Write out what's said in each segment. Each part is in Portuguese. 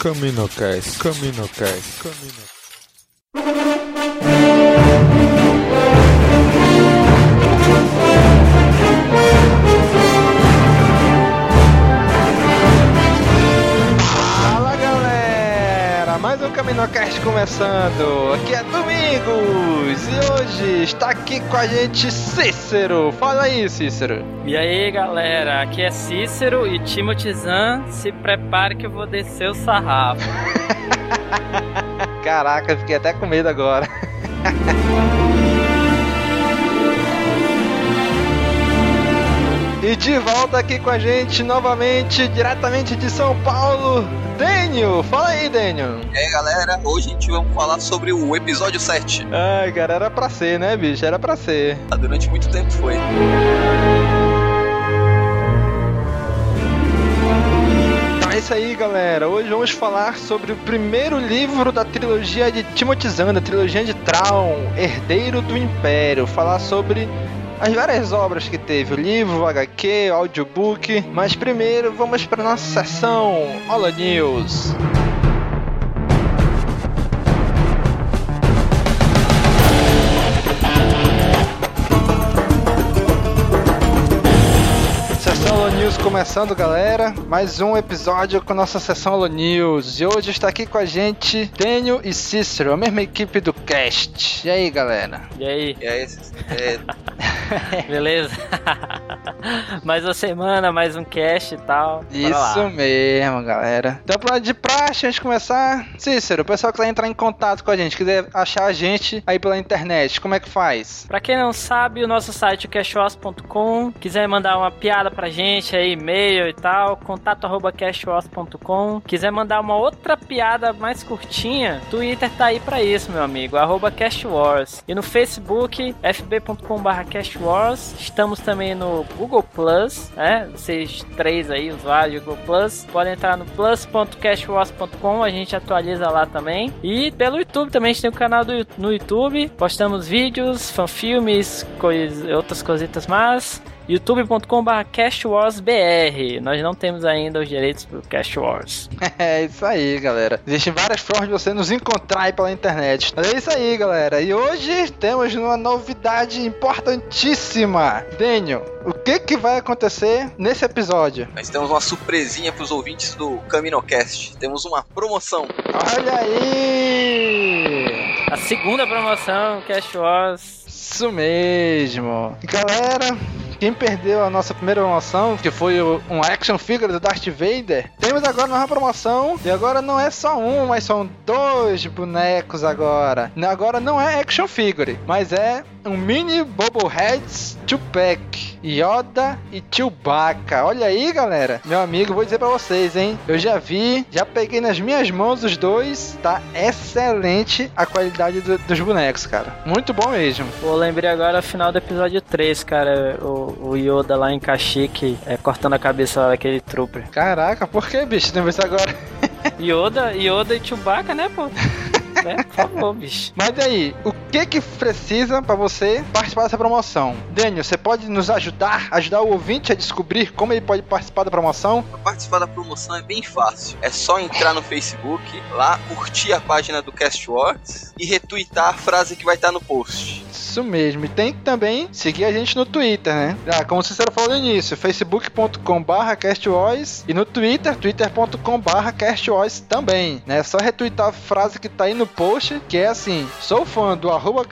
Caminocast, Caminocast, Camino. Mais Caminocast começando. Aqui é Domingos e hoje está aqui com a gente Cícero. Fala aí, Cícero. E aí galera, aqui é Cícero e Timothy Zan, se prepare que eu vou descer o sarrafo. Caraca, fiquei até com medo agora. E de volta aqui com a gente novamente, diretamente de São Paulo, Daniel. Fala aí, Daniel. E aí galera, hoje a gente vai falar sobre o episódio 7. Ai, cara, era pra ser, né, bicho? Era pra ser. Ah, Durante muito tempo foi. Então é isso aí, galera. Hoje vamos falar sobre o primeiro livro da trilogia de Timothy Zahn, da trilogia de Traum, Herdeiro do Império. Falar sobre as várias obras que teve, o livro, o HQ, o audiobook. Mas primeiro vamos para nossa sessão Hola News. Começando, galera. Mais um episódio com nossa sessão Holo News. E hoje está aqui com a gente Daniel e Cícero, a mesma equipe do cast. E aí, galera? E aí, E aí, é, beleza? mais uma semana, mais um cast e tal. Bora Isso lá. mesmo, galera. Então, pra de praxe, antes de começar, Cícero, o pessoal que quiser entrar em contato com a gente, quiser achar a gente aí pela internet, como é que faz? Pra quem não sabe, o nosso site é cashwas.com. Quiser mandar uma piada pra gente aí, e-mail e tal, contato arroba. Quiser mandar uma outra piada mais curtinha, Twitter tá aí pra isso, meu amigo, arroba cashwars. E no Facebook, fb.com.br cashwars. Estamos também no Google Plus, né? Vocês três aí, usuários do Google Plus, podem entrar no plus.cashwars.com, a gente atualiza lá também. E pelo YouTube também, a gente tem o canal do, no YouTube, postamos vídeos, fanfilmes, cois, outras cositas mais youtube.com.br cashwarsbr. Nós não temos ainda os direitos pro Cash Wars. É isso aí, galera. Existem várias formas de você nos encontrar aí pela internet. Mas é isso aí, galera. E hoje temos uma novidade importantíssima. Daniel, o que que vai acontecer nesse episódio? nós temos uma surpresinha pros ouvintes do Caminocast. Temos uma promoção. Olha aí! A segunda promoção Cash Wars. Isso mesmo. Galera, quem perdeu a nossa primeira promoção, que foi um action figure do Darth Vader, temos agora uma promoção. E agora não é só um, mas são dois bonecos agora. Agora não é action figure, mas é um mini Bobbleheads Tupac, Yoda e Chewbacca. Olha aí, galera. Meu amigo, vou dizer pra vocês, hein? Eu já vi, já peguei nas minhas mãos os dois. Tá excelente a qualidade do- dos bonecos, cara. Muito bom mesmo. Pô, lembrei agora o final do episódio 3, cara. O, o Yoda lá em Kashyyyk é, cortando a cabeça daquele trooper. Caraca, por que, bicho? Tem isso agora. Yoda, Yoda e Chewbacca, né, pô? né? Por favor, bicho. Mas aí, o que que precisa pra você participar dessa promoção? Daniel, você pode nos ajudar, ajudar o ouvinte a descobrir como ele pode participar da promoção? Pra participar da promoção é bem fácil. É só entrar no Facebook, lá curtir a página do Cast Wars e retweetar a frase que vai estar no post. Isso mesmo. E tem que também seguir a gente no Twitter, né? Ah, como o Cícero falou no início, facebook.com.br castvoice e no Twitter, twitter.com.br castvoice também, né? É só retweetar a frase que tá aí no post, que é assim, sou fã do arroba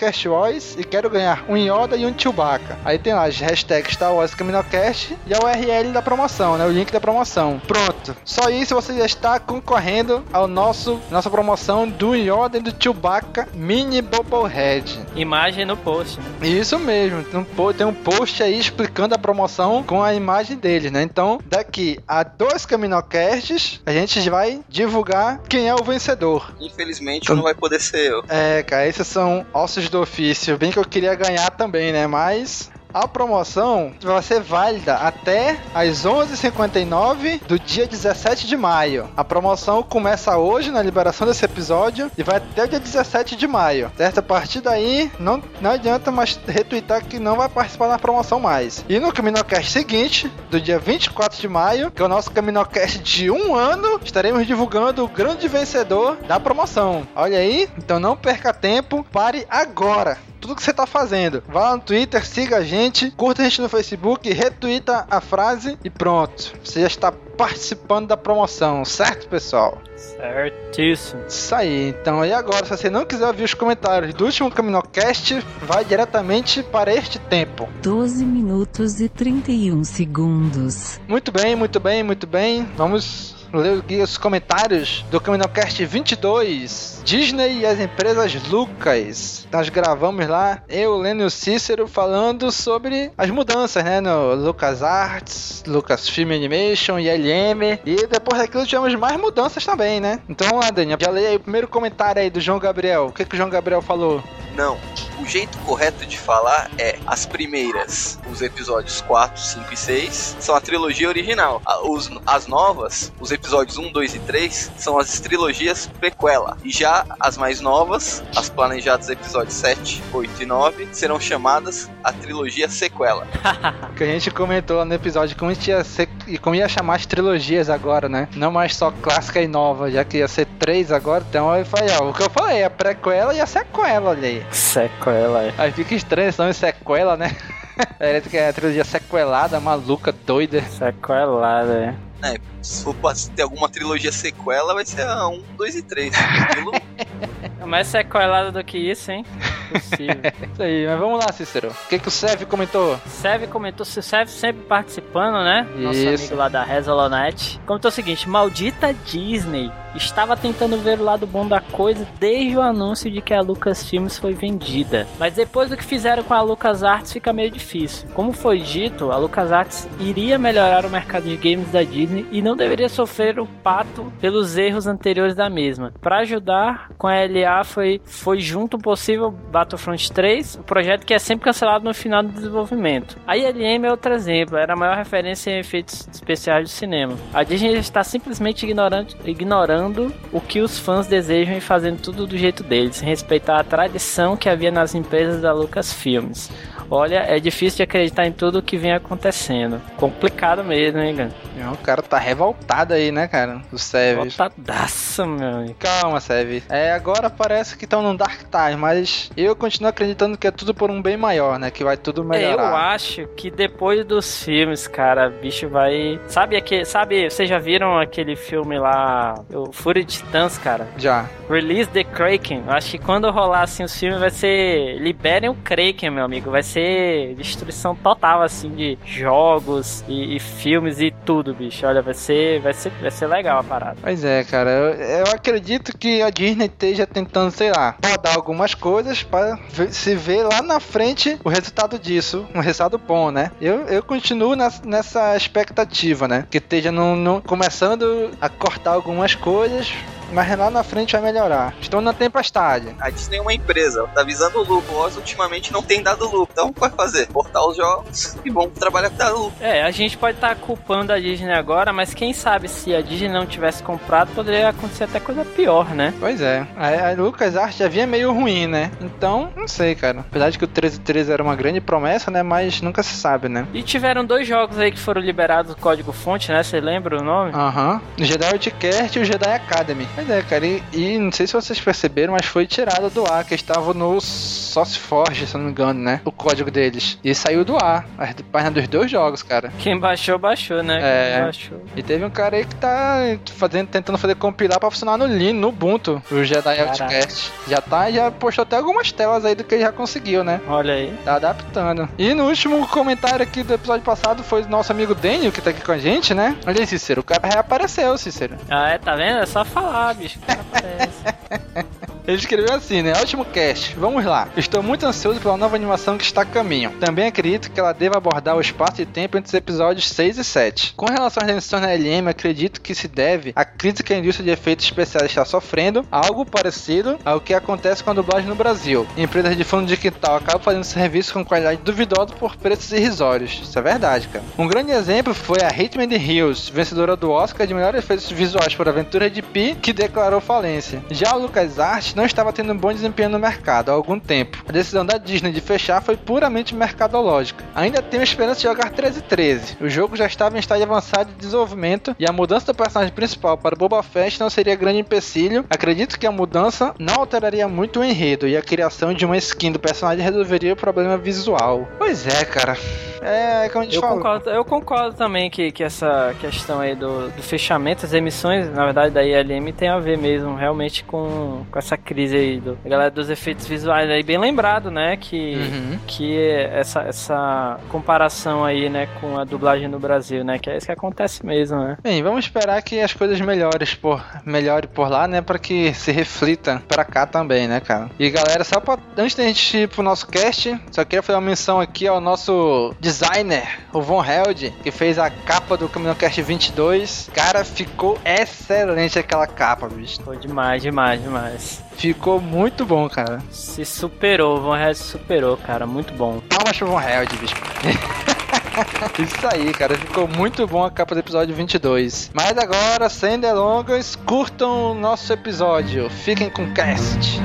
e quero ganhar um Yoda e um Chewbacca. Aí tem lá as hashtags Star Wars Caminocast e a URL da promoção, né? O link da promoção. Pronto. Só isso você já está concorrendo ao nosso nossa promoção do Yoda e do Chewbacca Mini Bobblehead. Imagem no post, né? Isso mesmo, tem um, tem um post aí explicando a promoção com a imagem deles, né? Então, daqui a dois Caminocasts, a gente vai divulgar quem é o vencedor. Infelizmente não vai poder ser eu. É, cara, esses são ossos do ofício. Bem que eu queria ganhar também, né? Mas a promoção vai ser válida até às 11h59 do dia 17 de maio. A promoção começa hoje na liberação desse episódio e vai até o dia 17 de maio, certo? A partir daí, não, não adianta mais retweetar que não vai participar da promoção mais. E no Caminocast seguinte, do dia 24 de maio, que é o nosso Caminocast de um ano, estaremos divulgando o grande vencedor da promoção. Olha aí, então não perca tempo, pare agora tudo que você tá fazendo. Vá lá no Twitter, siga a gente, curta a gente no Facebook, retweeta a frase e pronto. Você já está participando da promoção, certo, pessoal? Certíssimo. Isso aí. Então, e agora, se você não quiser ouvir os comentários do último Caminocast, vai diretamente para este tempo. 12 minutos e 31 segundos. Muito bem, muito bem, muito bem. Vamos aqui os comentários do Caminocast 22. Disney e as empresas Lucas. Nós gravamos lá, eu, Lênin e o Cícero, falando sobre as mudanças, né? No LucasArts, Lucasfilm Animation e LM. E depois daquilo tivemos mais mudanças também, né? Então vamos lá, Daniel. Já leia aí o primeiro comentário aí do João Gabriel. O que, que o João Gabriel falou? Não. O jeito correto de falar é as primeiras, os episódios 4, 5 e 6, são a trilogia original. Os, as novas, os episódios 1, 2 e 3, são as trilogias prequela. E já as mais novas, as planejadas episódios 7, 8 e 9, serão chamadas a trilogia sequela. Que a gente comentou no episódio como, ia ser, como ia chamar as trilogias agora, né? Não mais só clássica e nova, já que ia ser três agora. Então eu falei, ó, o que eu falei, a prequela e a sequela, olha aí. Sequela. é. Aí fica estranho esse nome sequela, né? Parece que é a trilogia sequelada, maluca, doida. Sequelada, é. É, se for pra ter alguma trilogia sequela, vai ser a 1, 2 e 3. Aquilo É mais sequelada do que isso, hein? Possível. Isso aí, mas vamos lá, Cícero. O que, que o Sev comentou? Seve comentou, se o Seve sempre participando, né? Nosso Isso. amigo lá da Resolonet. Comentou o seguinte: Maldita Disney estava tentando ver o lado bom da coisa desde o anúncio de que a Lucasfilmes foi vendida. Mas depois do que fizeram com a LucasArts fica meio difícil. Como foi dito, a LucasArts iria melhorar o mercado de games da Disney e não deveria sofrer o pato pelos erros anteriores da mesma. Para ajudar com a LA foi, foi junto um possível Battlefront 3, o projeto que é sempre cancelado no final do desenvolvimento. A ILM é outro exemplo, era a maior referência em efeitos especiais do cinema. A Disney está simplesmente ignorando, ignorando o que os fãs desejam e fazendo tudo do jeito deles, sem respeitar a tradição que havia nas empresas da Lucasfilmes. Olha, é difícil de acreditar em tudo o que vem acontecendo. Complicado mesmo, hein, Gan? O cara tá revoltado aí, né, cara? O Sev. Botadaça, meu amigo. Calma, Sev. É, agora parece que estão no Dark Time, mas eu continuo acreditando que é tudo por um bem maior, né? Que vai tudo É, eu melhorar. acho que depois dos filmes, cara, bicho vai. Sabe aquele. Sabe, vocês já viram aquele filme lá, o Fúria de Titãs, cara? Já. Release the Kraken. Eu acho que quando rolar assim os filmes vai ser. Liberem o Kraken, meu amigo. Vai ser destruição total, assim, de jogos e, e filmes e tudo, bicho. Olha, vai ser. Vai ser, vai ser legal a parada. Pois é, cara. Eu, eu acredito que a Disney esteja tentando, sei lá, rodar algumas coisas para se ver lá na frente o resultado disso. Um resultado bom, né? Eu, eu continuo nessa, nessa expectativa, né? Que esteja no, no- começando a cortar algumas coisas. Mas lá na frente vai melhorar. Estou na tempestade. A Disney é uma empresa, tá visando o lucro. Nós ultimamente não tem dado lucro. Então o que vai fazer? Portar os jogos e vamos trabalhar com lucro. É, a gente pode estar culpando a Disney agora, mas quem sabe se a Disney não tivesse comprado, poderia acontecer até coisa pior, né? Pois é. A, a LucasArts já vinha meio ruim, né? Então, não sei, cara. Apesar de que o 1313 era uma grande promessa, né? Mas nunca se sabe, né? E tiveram dois jogos aí que foram liberados do código fonte, né? Você lembra o nome? Aham. O Jedi Outcast e o Jedi Academy. Pois é, cara. E, e não sei se vocês perceberam, mas foi tirado do ar, que estava no SourceForge, se não me engano, né? O código deles. E saiu do ar. A página dos dois jogos, cara. Quem baixou, baixou, né? É. Quem baixou. E teve um cara aí que tá fazendo, tentando fazer compilar pra funcionar no Linux, no Ubuntu, o Jedi Caraca. Outcast. Já tá, já postou até algumas telas aí do que ele já conseguiu, né? Olha aí. Tá adaptando. E no último comentário aqui do episódio passado foi do nosso amigo Daniel, que tá aqui com a gente, né? Olha aí, Cícero, o cara reapareceu, Cícero. Ah, é, tá vendo? É só falar, bicho. que aparece. Ele escreveu assim, né? Ótimo cast. Vamos lá. Estou muito ansioso pela nova animação que está a caminho. Também acredito que ela deva abordar o espaço e tempo entre os episódios 6 e 7. Com relação às emissões na LM, acredito que se deve à crise que a indústria de efeitos especiais está sofrendo, algo parecido ao que acontece com a dublagem no Brasil. Empresas de fundo de quintal acabam fazendo serviço com qualidade duvidosa por preços irrisórios. Isso é verdade, cara. Um grande exemplo foi a Hitman the Hills, vencedora do Oscar de melhores efeitos visuais por Aventura de Pi, que declarou falência. Já o LucasArts não estava tendo um bom desempenho no mercado há algum tempo. A decisão da Disney de fechar foi puramente mercadológica. Ainda tenho esperança de jogar 1313. O jogo já estava em estágio avançado de desenvolvimento e a mudança do personagem principal para Boba Fett não seria grande empecilho. Acredito que a mudança não alteraria muito o enredo e a criação de uma skin do personagem resolveria o problema visual. Pois é, cara. É, como a gente Eu falou. concordo, eu concordo também que, que essa questão aí do, do fechamento, as emissões, na verdade, da ILM tem a ver mesmo realmente com, com essa crise aí do a galera dos efeitos visuais aí, bem lembrado, né? Que, Uhum. que essa, essa comparação aí, né, com a dublagem no Brasil, né? Que é isso que acontece mesmo, né? Bem, vamos esperar que as coisas melhores por, melhore por lá, né? Pra que se reflita pra cá também, né, cara? E galera, só pra, antes da gente ir pro nosso cast, só queria fazer uma menção aqui ao nosso designer, o Von Held, que fez a capa do CaminoCast 22. Cara, ficou excelente aquela capa, bicho. Foi demais, demais, demais. Ficou muito bom, cara. Se superou, o Von Hell se superou, cara, muito bom. Palmas pro Von Held, bicho. Isso aí, cara, ficou muito bom a capa do episódio 22. Mas agora, sem delongas, curtam o nosso episódio. Fiquem com o cast.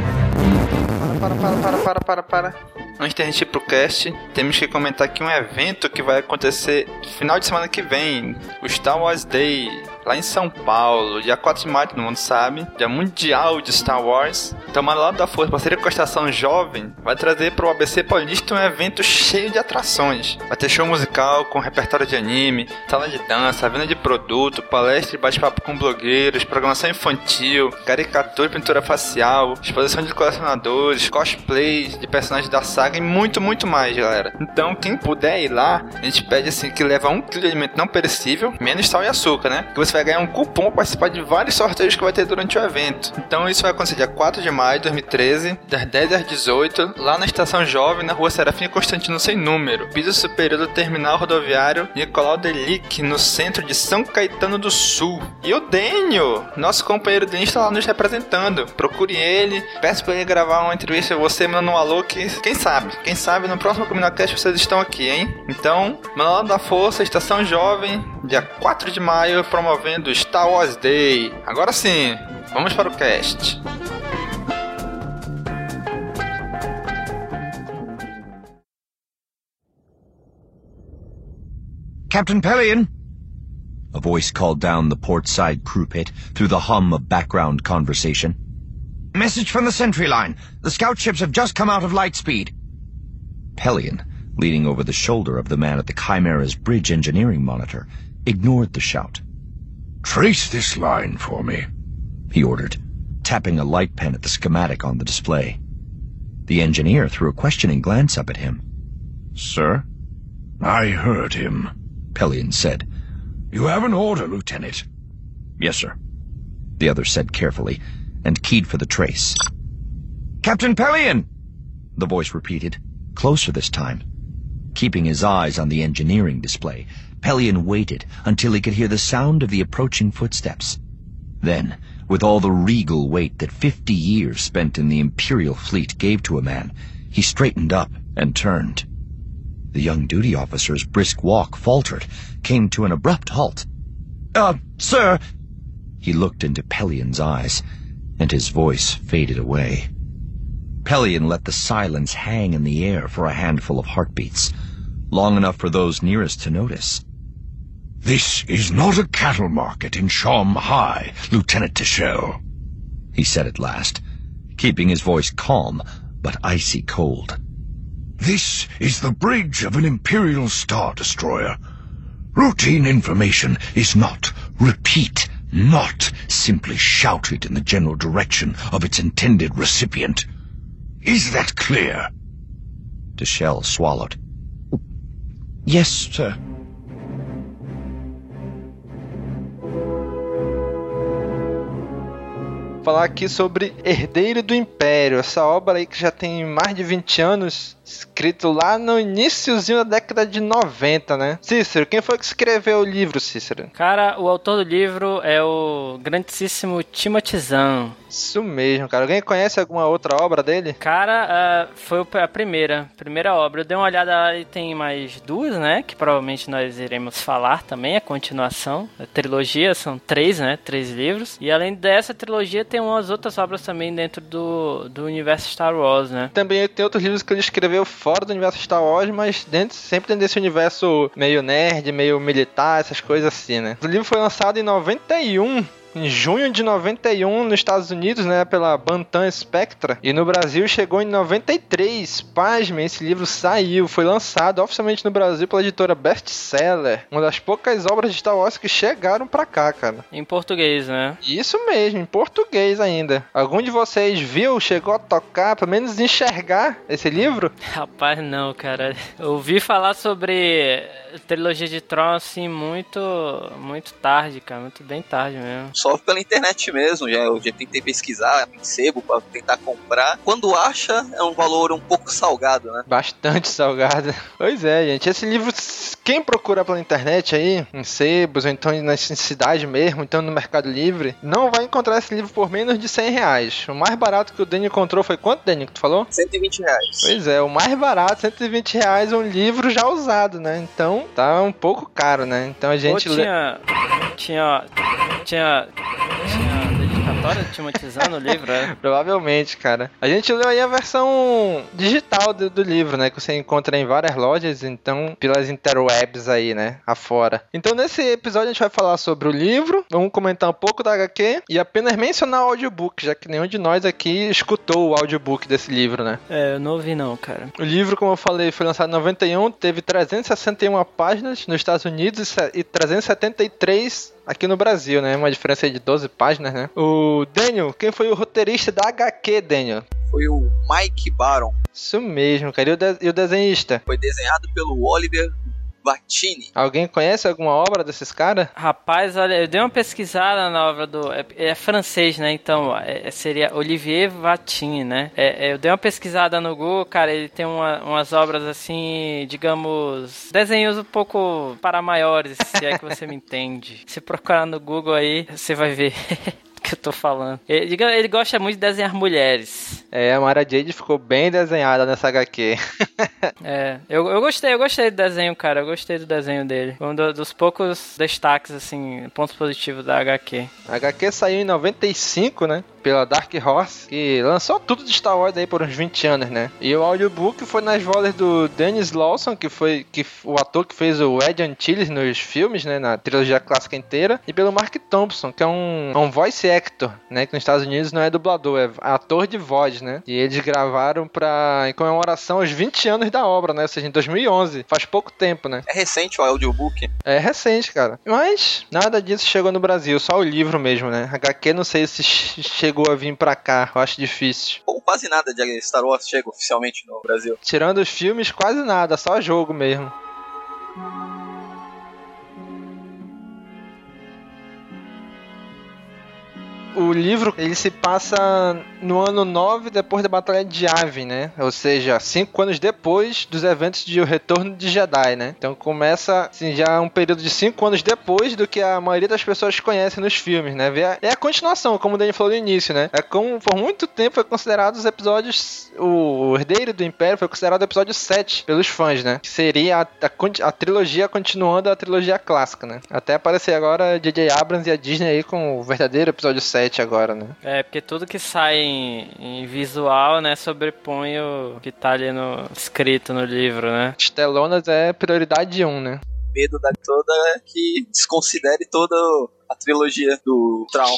Para, para, para, para, para, para. Antes da gente ir pro cast, temos que comentar aqui um evento que vai acontecer no final de semana que vem, o Star Wars Day, lá em São Paulo, dia 4 de maio, todo mundo sabe, dia mundial de Star Wars. Então, mano, lá da Força, parceria com a Estação Jovem, vai trazer pro ABC Paulista um evento cheio de atrações. Vai ter show musical com repertório de anime, sala de dança, venda de produto, palestra e bate-papo com blogueiros, programação infantil, caricatura e pintura facial, exposição de colecionadores, cosplays de personagens da saga e muito, muito mais, galera. Então, quem puder ir lá, a gente pede assim que leva um quilo de alimento não perecível, menos sal e açúcar, né? Que você vai ganhar um cupom para participar de vários sorteios que vai ter durante o evento. Então, isso vai acontecer dia 4 de maio de 2013, das 10 às 18, lá na Estação Jovem, na rua Serafim Constantino Sem Número, piso superior do terminal rodoviário Nicolau Delic, no centro de São Caetano do Sul. E o Dênio, nosso companheiro Dênio, está lá nos representando. Procure ele, peço para ele gravar uma entrevista, você mandando um alô, que quem sabe, quem sabe no próximo Comunacast vocês estão aqui, hein? Então, Manual da Força, Estação Jovem, dia 4 de maio, promovendo Star Wars Day. Agora sim, vamos para o cast. Captain Pelion! A voice called down the port side crew pit through the hum of background conversation. Message from the sentry line. The scout ships have just come out of light speed. Pelion, leaning over the shoulder of the man at the Chimera's bridge engineering monitor, ignored the shout. Trace this line for me. He ordered, tapping a light pen at the schematic on the display. The engineer threw a questioning glance up at him. Sir? I heard him. Pelion said. You have an order, Lieutenant. Yes, sir. The other said carefully, and keyed for the trace. Captain Pelion! The voice repeated, closer this time. Keeping his eyes on the engineering display, Pelion waited until he could hear the sound of the approaching footsteps. Then, with all the regal weight that fifty years spent in the Imperial fleet gave to a man, he straightened up and turned. The young duty officer's brisk walk faltered, came to an abrupt halt. Uh, sir! He looked into Pelion's eyes, and his voice faded away. Pelion let the silence hang in the air for a handful of heartbeats, long enough for those nearest to notice. This is not a cattle market in Sham High, Lieutenant Tichel. He said at last, keeping his voice calm but icy cold. This is the bridge of an Imperial Star Destroyer. Routine information is not, repeat, not simply shouted in the general direction of its intended recipient. Is that clear? Deshelle swallowed. Yes, sir. Falar aqui sobre Herdeiro do Império, essa obra aí que já tem mais de 20 anos, escrito lá no iníciozinho da década de 90, né? Cícero, quem foi que escreveu o livro, Cícero? Cara, o autor do livro é o grandíssimo Timothy Zahn. Isso mesmo, cara. Alguém conhece alguma outra obra dele? Cara, uh, foi a primeira, primeira obra. Eu dei uma olhada lá e tem mais duas, né? Que provavelmente nós iremos falar também, a continuação. A trilogia, são três, né? Três livros. E além dessa trilogia, tem umas outras obras também dentro do, do universo Star Wars, né? Também tem outros livros que ele escreveu fora do universo Star Wars, mas dentro, sempre dentro desse universo meio nerd, meio militar, essas coisas assim, né? O livro foi lançado em 91 em junho de 91 nos Estados Unidos, né, pela Bantam Spectra, e no Brasil chegou em 93. Pasmem, esse livro saiu, foi lançado oficialmente no Brasil pela editora Bestseller, uma das poucas obras de Star Wars que chegaram pra cá, cara. Em português, né? Isso mesmo, em português ainda. Algum de vocês viu, chegou a tocar, pelo menos enxergar esse livro? Rapaz, não, cara. Eu ouvi falar sobre trilogia de Tron assim muito muito tarde, cara, muito bem tarde mesmo só pela internet mesmo. Já, eu já tentei pesquisar em sebo para tentar comprar. Quando acha, é um valor um pouco salgado, né? Bastante salgado. Pois é, gente. Esse livro, quem procura pela internet aí, em sebos, ou então na cidade mesmo, então no Mercado Livre, não vai encontrar esse livro por menos de 100 reais. O mais barato que o Dani encontrou foi quanto, Dani, que tu falou? 120 reais. Pois é, o mais barato, 120 reais, um livro já usado, né? Então tá um pouco caro, né? Então a gente. Tinha. Tinha. Tinha tinha dedicatória tematizando o livro, é? Provavelmente, cara. A gente leu aí a versão digital do, do, livro, né? Que você encontra em várias lojas, então, pelas interwebs aí, né? Afora. Então, nesse episódio, a gente vai falar sobre o livro, vamos comentar um pouco da HQ e apenas mencionar o audiobook, já que nenhum de nós aqui escutou o audiobook desse livro, né? É, eu não ouvi não, cara. O livro, como eu falei, foi lançado em 91, teve 361 páginas nos Estados Unidos e 373 aqui no Brasil, né? Uma diferença de 12 páginas, né? O Daniel, quem foi o roteirista da HQ, Daniel? Foi o Mike Baron. Isso mesmo, cara. E o, de e o desenhista? Foi desenhado pelo Oliver Vatini. Alguém conhece alguma obra desses caras? Rapaz, olha, eu dei uma pesquisada na obra do. É, é francês, né? Então, é, seria Olivier Vatini, né? É, é, eu dei uma pesquisada no Google, cara, ele tem uma, umas obras assim, digamos, desenhos um pouco para maiores, se é que você me entende. Se procurar no Google aí, você vai ver. que eu tô falando. Ele, ele gosta muito de desenhar mulheres. É, a Mara Jade ficou bem desenhada nessa HQ. é, eu, eu gostei, eu gostei do desenho, cara. Eu gostei do desenho dele. Um do, dos poucos destaques, assim, pontos positivos da HQ. A HQ saiu em 95, né? Pela Dark Horse, que lançou tudo de Star Wars aí por uns 20 anos, né? E o audiobook foi nas vozes do Dennis Lawson, que foi que, o ator que fez o Ed Antilles nos filmes, né? Na trilogia clássica inteira, e pelo Mark Thompson, que é um, um voice actor, né? Que nos Estados Unidos não é dublador, é ator de voz, né? E eles gravaram pra, em comemoração aos 20 anos da obra, né? Ou seja, em 2011. Faz pouco tempo, né? É recente o audiobook? É recente, cara. Mas nada disso chegou no Brasil, só o livro mesmo, né? HQ não sei se chegou chegou a vir pra cá. Eu acho difícil. Ou quase nada de Star Wars chega oficialmente no Brasil. Tirando os filmes, quase nada, só jogo mesmo. O livro ele se passa no ano 9 depois da Batalha de Yavin, né? Ou seja, cinco anos depois dos eventos de O Retorno de Jedi, né? Então começa assim, já um período de cinco anos depois do que a maioria das pessoas conhecem nos filmes, né? É a continuação, como o Daniel falou no início, né? É como por muito tempo foi considerado os episódios. O Herdeiro do Império foi considerado o episódio 7 pelos fãs, né? Que seria a, a, a trilogia continuando a trilogia clássica, né? Até aparecer agora J.J. Abrams e a Disney aí com o verdadeiro episódio 7 agora, né? É, porque tudo que sai em, em, visual, né, sobrepõe o que tá ali no escrito no livro, né? Estelonas é prioridade 1, né? medo da toda é que desconsidere toda a trilogia do Traum,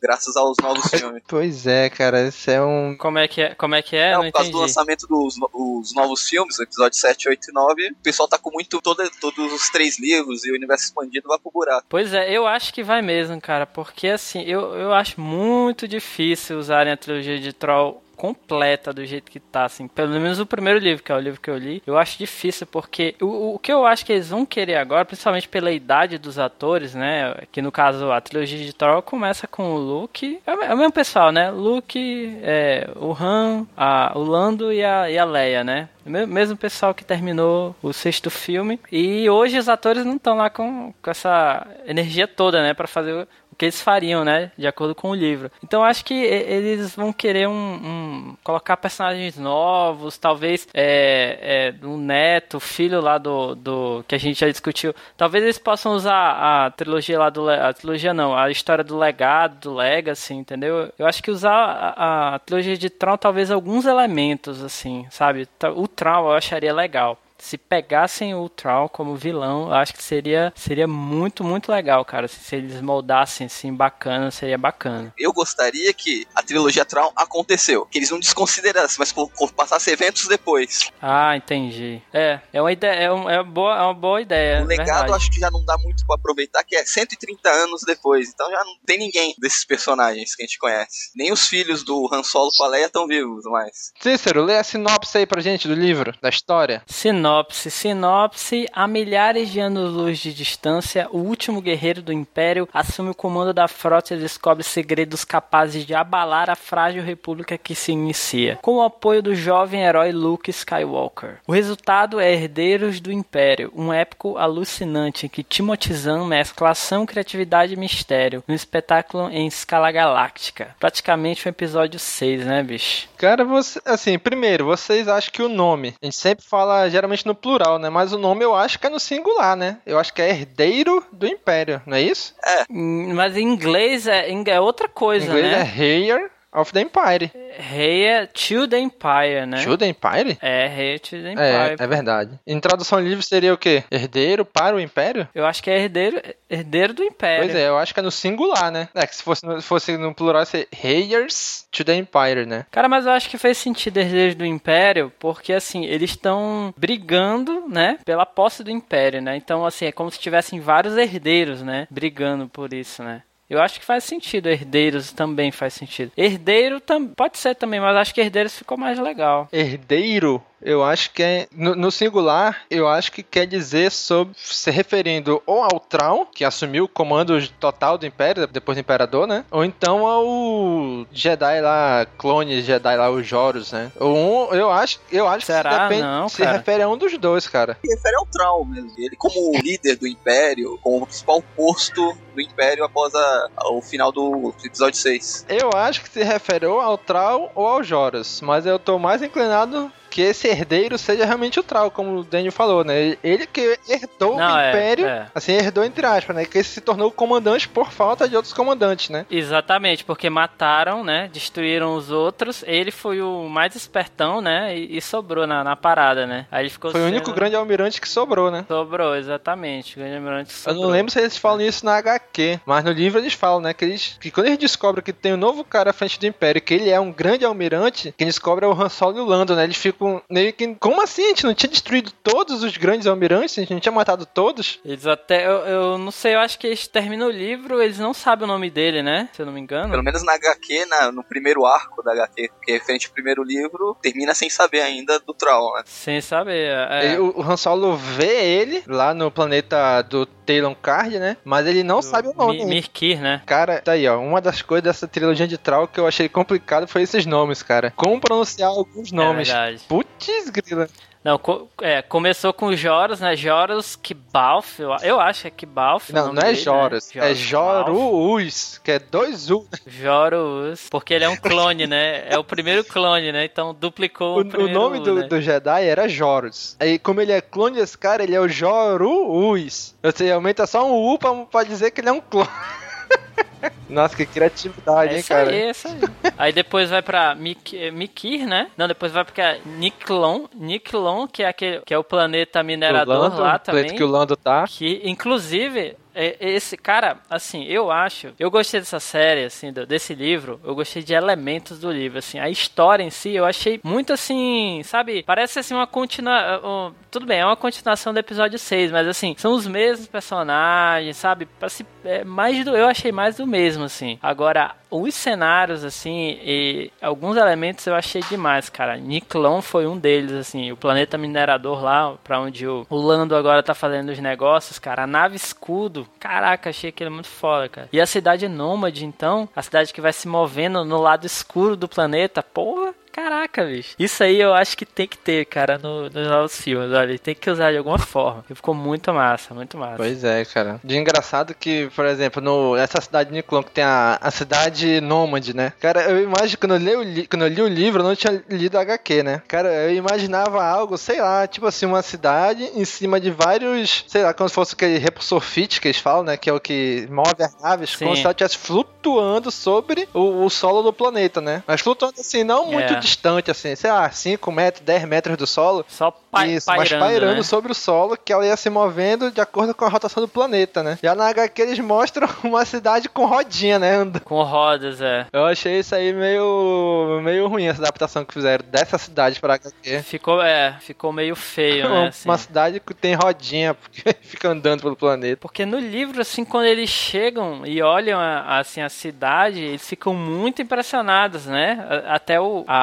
graças aos novos filmes. Pois é, cara, isso é um. Como é que é? Como é, que é? Não, por causa do lançamento dos os novos filmes, episódio 7, 8 e 9, o pessoal tá com muito. Todo, todos os três livros e o universo expandido vai pro buraco. Pois é, eu acho que vai mesmo, cara, porque assim, eu, eu acho muito difícil usarem a trilogia de Troll completa do jeito que tá, assim. Pelo menos o primeiro livro, que é o livro que eu li, eu acho difícil, porque o, o que eu acho que eles vão querer agora, principalmente pela idade dos atores, né? Que no caso a trilogia de Thor começa com o Luke, é o é mesmo pessoal, né? Luke, é, o Han, a, o Lando e a, e a Leia, né? Mesmo pessoal que terminou o sexto filme. E hoje os atores não estão lá com, com essa energia toda, né? Pra fazer que eles fariam, né? De acordo com o livro. Então acho que eles vão querer um, um colocar personagens novos, talvez é, é, um neto, filho lá do, do que a gente já discutiu. Talvez eles possam usar a trilogia lá do a trilogia não, a história do legado, do legacy, entendeu? Eu acho que usar a, a trilogia de Tron talvez alguns elementos assim, sabe? O Tron eu acharia legal se pegassem o Troll como vilão, eu acho que seria, seria muito, muito legal, cara. Se, se eles moldassem assim, bacana, seria bacana. Eu gostaria que a trilogia Troll aconteceu, que eles não desconsiderassem, mas passassem eventos depois. Ah, entendi. É, é uma ideia, é, uma, é boa, é uma boa ideia. O legado acho que já não dá muito para aproveitar, que é 130 anos depois, então já não tem ninguém desses personagens que a gente conhece. Nem os filhos do Han Solo com a Leia estão vivos mais. Cícero, lê a sinopse aí pra gente do livro, da história. Sinopse Sinopse. Sinopse. A milhares de anos-luz de distância, o último guerreiro do Império assume o comando da frota e descobre segredos capazes de abalar a frágil república que se inicia, com o apoio do jovem herói Luke Skywalker. O resultado é Herdeiros do Império, um épico alucinante em que Timothy Zahn mescla ação, criatividade e mistério, um espetáculo em escala galáctica. Praticamente um episódio 6, né, bicho? Cara, você, assim, primeiro, vocês acham que o nome, a gente sempre fala geralmente no plural, né? Mas o nome eu acho que é no singular, né? Eu acho que é herdeiro do império, não é isso? É. Mas em inglês é, é outra coisa, em inglês né? é heir of the Empire. Heir to the Empire, né? To the Empire? É, Heir to the É, Empire. é verdade. Em tradução livre seria o quê? Herdeiro para o Império? Eu acho que é herdeiro, herdeiro do Império. Pois é, eu acho que é no singular, né? É, que se fosse no, fosse no plural seria Heirs to the Empire, né? Cara, mas eu acho que fez sentido herdeiros do Império, porque assim, eles estão brigando, né, pela posse do Império, né? Então, assim, é como se tivessem vários herdeiros, né, brigando por isso, né? Eu acho que faz sentido. Herdeiros também faz sentido. Herdeiro tam, pode ser também, mas acho que herdeiros ficou mais legal. Herdeiro eu acho que é. No, no, singular, eu acho que quer dizer sobre. se referindo ou ao Traum, que assumiu o comando total do Império, depois do Imperador, né? Ou então ao Jedi lá, clone Jedi lá, o Joros, né? Ou um, eu acho, eu acho Será? que se, depende, Não, se refere a um dos dois, cara. Se refere ao Traum mesmo. Ele, como líder do Império, como principal posto do Império após a, o final do episódio 6. Eu acho que se refere ou ao Traum ou ao Joros, mas eu tô mais inclinado que esse herdeiro seja realmente o Trau, como o Daniel falou, né? Ele que herdou Não, o é, Império, é. assim, herdou entre aspas, né? Que ele se tornou comandante por falta de outros comandantes, né? Exatamente, porque mataram, né? Destruíram os outros. Ele foi o mais espertão, né? E, e sobrou na, na, parada, né? Aí ele ficou Foi o sendo... único grande almirante que sobrou, né? Sobrou, exatamente. O grande almirante que Eu sobrou. não lembro se eles falam isso na HQ, mas no livro eles falam, né? Que, eles, que quando eles descobrem que tem um novo cara à frente do Império, que ele é um grande almirante, quem descobre é o Han Solo e o Lando, né? Eles ficam meio que como assim? A gente não tinha destruído todos os grandes almirantes? A gente não tinha matado todos? Eles até. Eu, eu não sei, eu acho que eles terminam o livro, eles não sabem o nome dele, né? Se eu não me engano. Pelo menos na HQ, na, no primeiro arco da HQ, que é referente ao primeiro livro, termina sem saber ainda do Troll, né? Sem saber. É. Ele- o, o Han Solo vê ele lá no planeta do Talon Card, né? Mas ele não sabe o nome. Mi- Mirkir, né? Cara, tá aí, ó. Uma das coisas dessa trilogia de Troll que eu achei complicado foi esses nomes, cara. Como pronunciar alguns nomes. É verdade. Putz, grila. Não, co- é, começou com Joros, né? Joros Kibalf, eu, eu acho que é Kibalf. Não, não é dele, né? Joros. É Kibalf. Joruus, que é dois U. Jorus, porque ele é um clone, né? É o primeiro clone, né? Então duplicou O, o, o nome U, do, né? do Jedi era Joros. Aí, como ele é clone desse cara, ele é o Joruus. Ou seja, aumenta só um U pra, pra dizer que ele é um clone. Nossa, que criatividade, É hein, isso cara? aí, é isso aí. aí depois vai pra Mik eh, Mikir, né? Não, depois vai pra Niklon, Niklon, que é aquele que é o planeta minerador Lando, lá o planeta também. que o Lando tá. Que, inclusive, esse cara, assim, eu acho, eu gostei dessa série, assim, desse livro, eu gostei de elementos do livro, assim, a história em si, eu achei muito assim, sabe, parece assim uma continuação, tudo bem, é uma continuação do episódio 6, mas assim, são os mesmos personagens, sabe, parece, é, mais do, eu achei mais do mesmo, assim, agora, os cenários, assim, e alguns elementos eu achei demais, cara. Niclon foi um deles, assim, o planeta minerador lá, pra onde o, Lando agora tá fazendo os negócios, cara. A nave escudo, caraca, achei aquele muito foda, cara. E a cidade nômade, então, a cidade que vai se movendo no lado escuro do planeta, porra, Caraca, bicho. Isso aí eu acho que tem que ter, cara, no, nos novos filmes. Olha, tem que usar de alguma forma. E ficou muito massa, muito massa. Pois é, cara. De engraçado que, por exemplo, no, nessa cidade de Niclon, que tem a, a cidade nômade, né? Cara, eu imagino, quando eu, li o, li, quando eu li o livro, eu não tinha lido HQ, né? Cara, eu imaginava algo, sei lá, tipo assim, uma cidade em cima de vários, sei lá, como se fosse aquele repulsor fit que eles falam, né? Que é o que move as naves, Sim. como se ela estivesse flutuando sobre o, o solo do planeta, né? Mas flutuando assim, não muito É. distante, assim, sei lá, 5 metros, 10 metros do solo. Só pa Isso, pairando, mas pairando né? sobre o solo, que ela ia se movendo de acordo com a rotação do planeta, né? Já na HQ eles mostram uma cidade com rodinha, né? Com rodas, é. Eu achei isso aí meio, meio ruim, essa adaptação que fizeram dessa cidade pra HQ. Ficou, é, ficou meio feio, né? assim. Uma cidade que tem rodinha, porque fica andando pelo planeta. Porque no livro, assim, quando eles chegam e olham a- assim, a cidade, eles ficam muito impressionados, né? A- Até o, a,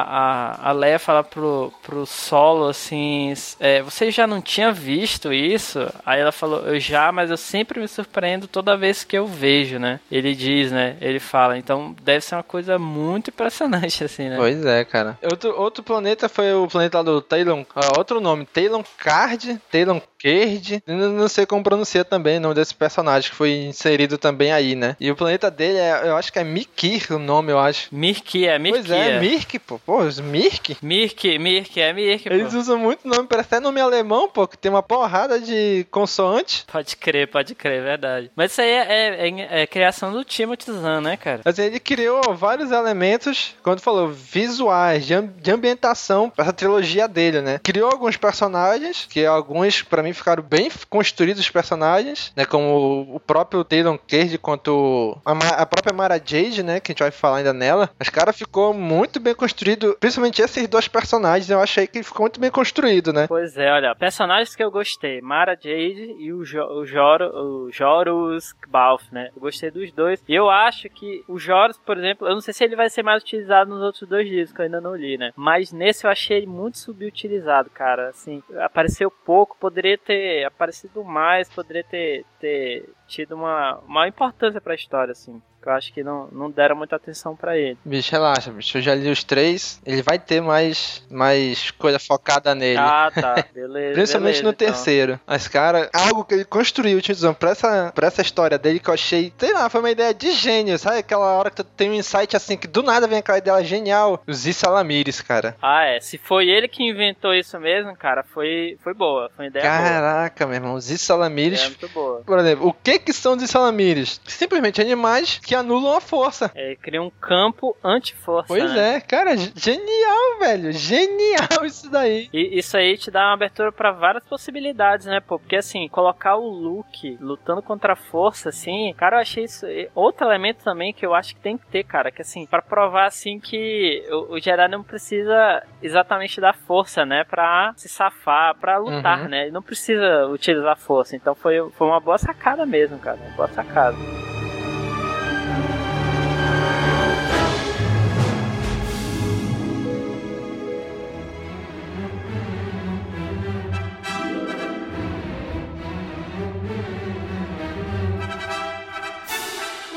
a, a Leia fala pro, pro Solo, assim, é, você já não tinha visto isso? Aí ela falou, eu já, mas eu sempre me surpreendo toda vez que eu vejo, né? Ele diz, né? Ele fala, então deve ser uma coisa muito impressionante, assim, né? Pois é, cara. Outro, outro planeta foi o planeta lá do Talon. ah, outro nome, Talon Card, Talon Card. Não, não sei como pronuncia também o nome desse personagem que foi inserido também aí, né? E o planeta dele é, eu acho que é Mikir o nome, eu acho. Mirk, é, Mirk. Pois é, Mirk, pô. Pô, os Mirk. Mirk, Mirk, é Mirk, pô. Eles usam muito nome, parece até nome alemão, pô, que tem uma porrada de consoante. Pode crer, pode crer, verdade. Mas isso aí é, é- é- é criação do Timothy Zahn, né, cara? Assim, ele criou vários elementos, quando falou, visuais, de, de ambientação pra essa trilogia dele, né? Criou alguns personagens, que alguns, pra mim, ficaram bem construídos os personagens, né? Como o- próprio Taylor Cage, quanto a, a própria Mara Jade, né? Que a gente vai falar ainda nela. Mas, cara, ficou muito bem construído, principalmente esses dois personagens, eu achei que ficou muito bem construído, né? Pois é, olha, personagens que eu gostei, Mara Jade e o, jo o, Joro, o Jorus Balf, né? Eu gostei dos dois. E eu acho que o Jorus, por exemplo, eu não sei se ele vai ser mais utilizado nos outros dois livros, que eu ainda não li, né? Mas nesse eu achei ele muito subutilizado, cara. Assim, apareceu pouco, poderia ter aparecido mais, poderia ter, ter tido uma maior importância pra história, assim. Que eu acho que não, não deram muita atenção pra ele. Bicho, relaxa, bicho. Eu já li os três. Ele vai ter mais, mais coisa focada nele. Ah, tá. Beleza. Principalmente beleza, no então. terceiro. Mas, cara, algo que ele construiu, Tizão, pra essa, pra essa história dele que eu achei, sei lá, foi uma ideia de gênio, sabe? Aquela hora que tu tem um insight assim, que do nada vem aquela ideia genial. Os Isalamires, cara. Ah, é. Se foi ele que inventou isso mesmo, cara, foi, foi boa. Foi uma ideia Caraca, meu irmão, os boa. Isalamires. É muito boa. Por exemplo, o que que são os Isalamires? Simplesmente animais que anulam a força. É, cria um campo anti-força. Pois né? é, cara, ge- genial, velho. Genial isso daí. E isso aí te dá uma abertura pra várias possibilidades, né, pô? Porque assim, colocar o Luke lutando contra a força, assim, cara, eu achei isso. Outro elemento também que eu acho que tem que ter, cara, que assim, pra provar assim que o, o Jedi não precisa exatamente da força, né, pra se safar, pra lutar, Uhum. né? Ele não precisa utilizar força. Então foi, foi uma boa sacada mesmo, cara. Uma boa sacada.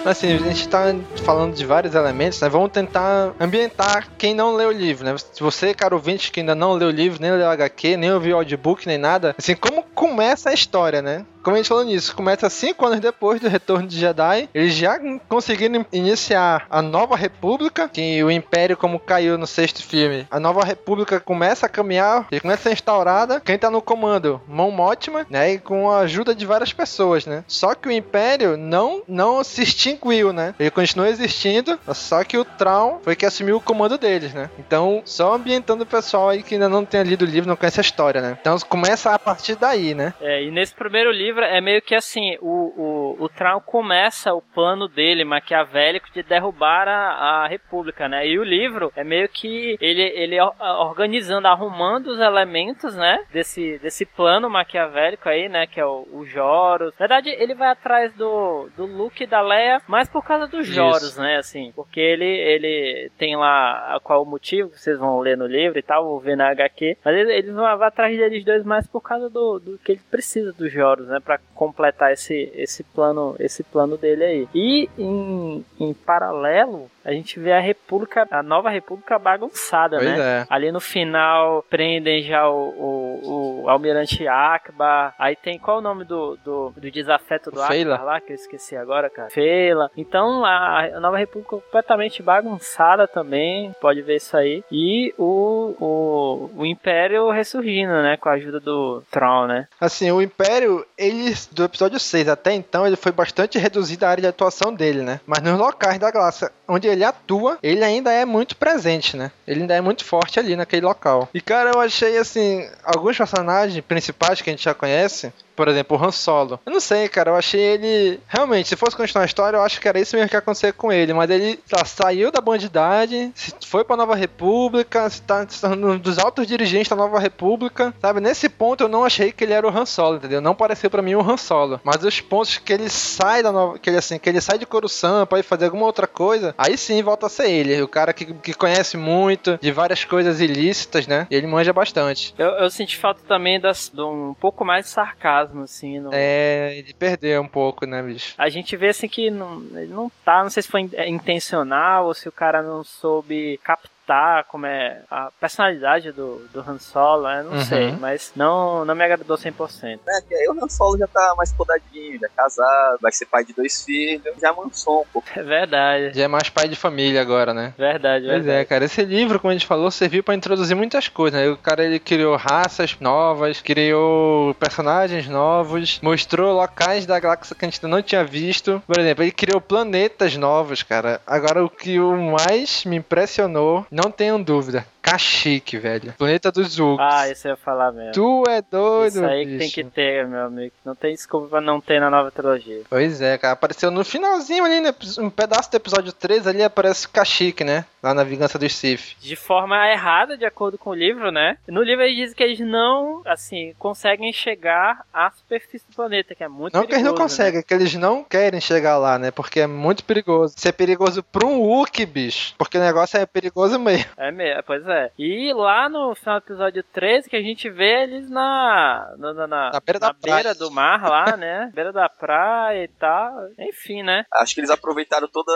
Assim, a gente tá falando de vários elementos, né? Vamos tentar ambientar quem não leu o livro, né? Se você, cara ouvinte, que ainda não leu o livro, nem leu o HQ, nem ouviu o audiobook, nem nada, assim, como começa a história, né? Como a gente falou nisso, começa cinco anos depois do retorno de Jedi. Eles já conseguiram iniciar a nova república, que o Império, como caiu no sexto filme, a nova república começa a caminhar, e começa a ser instaurada. Quem tá no comando? Mon Mothma, né? E com a ajuda de várias pessoas, né? Só que o Império não, não se extinguiu, né? Ele continua existindo, só que o Traum foi que assumiu o comando deles, né? Então, só ambientando o pessoal aí que ainda não tenha lido o livro, não conhece a história, né? Então começa a partir daí, né? É, e nesse primeiro livro é meio que assim, o, o, o Traum começa o plano dele, maquiavélico, de derrubar a, a República, né? E o livro é meio que ele, ele organizando, arrumando os elementos, né? Desse, desse plano maquiavélico aí, né? Que é o, o Joros. Na verdade, ele vai atrás do, do Luke e da Leia, mais por causa dos Joros, Isso. né? Assim, porque ele, ele tem lá qual o motivo, vocês vão ler no livro e tal, vou ver na HQ. Mas eles, eles vão atrás deles dois mais por causa do, do que ele precisa dos Joros, né? Pra completar esse, esse plano esse plano dele aí. E em, em paralelo, a gente vê a República, a nova República bagunçada, pois né? É. Ali no final prendem já o, o, o Almirante Akbar. Aí tem qual é o nome do, do, do desafeto do. Akbar lá, que eu esqueci agora, cara? Feila. Então a, a nova República completamente bagunçada também, pode ver isso aí. E o, o, o Império ressurgindo, né? Com a ajuda do Tron, né? Assim, o Império, ele, do episódio 6 até então, ele foi bastante reduzido a área de atuação dele, né? Mas nos locais da galáxia onde ele atua, ele ainda é muito presente, né? Ele ainda é muito forte ali naquele local. E cara, eu achei assim, alguns personagens principais que a gente já conhece, por exemplo, o Han Solo. Eu não sei, cara, eu achei ele. Realmente, se fosse continuar a história, eu acho que era isso mesmo que ia acontecer com ele. Mas ele tá, saiu da bandidade, foi pra Nova República, está tá um dos altos dirigentes da Nova República. Sabe, nesse ponto eu não achei que ele era o Han Solo, entendeu? Não pareceu para mim o Han Solo. Mas os pontos que ele sai da Nova. Que ele, assim, que ele sai de Coruscant pra ir fazer alguma outra coisa, aí sim volta a ser ele. O cara que, que conhece muito de várias coisas ilícitas, né? E ele manja bastante. Eu, eu senti falta também das, de um pouco mais de sarcasmo sarcasmo, assim. É, ele perdeu um pouco, né, bicho? A gente vê, assim, que não, não tá, não sei se foi intencional ou se o cara não soube captar tá, como é a personalidade do, do Han Solo, né? não uhum. sei, mas não, não me agradou 100%. É, que aí o Han Solo já tá mais podadinho, já é casado, vai ser pai de dois filhos, já amansou um pouco. É verdade. Já é mais pai de família agora, né? Verdade, pois verdade. é, cara, esse livro, como a gente falou, serviu para introduzir muitas coisas, né? O cara, ele criou raças novas, criou personagens novos, mostrou locais da galáxia que a gente não tinha visto. Por exemplo, ele criou planetas novos, cara. Agora, o que o mais me impressionou não tenham dúvida. Kashyyyk, velho. Planeta dos Zulks. Ah, isso eu ia falar mesmo. Tu é doido, Isso aí bicho. que tem que ter, meu amigo. Não tem desculpa pra não ter na nova trilogia. Pois é, cara. Apareceu no finalzinho ali, né? um pedaço do episódio 3 ali, aparece Kashyyyk, né? Lá na Vingança dos Sith. De forma errada, de acordo com o livro, né? No livro eles dizem que eles não, assim, conseguem chegar à superfície do planeta, que é muito Não perigoso, que eles não conseguem, né? é que eles não querem chegar lá, né? Porque é muito perigoso. Isso é perigoso pra um Wookie, bicho. Porque o negócio é perigoso mesmo. É mesmo, pois é. E lá no final do episódio 13, que a gente vê eles na. Na, na, Na beira da beira do mar lá, né? beira da praia e tal. Enfim, né? Acho que eles aproveitaram todas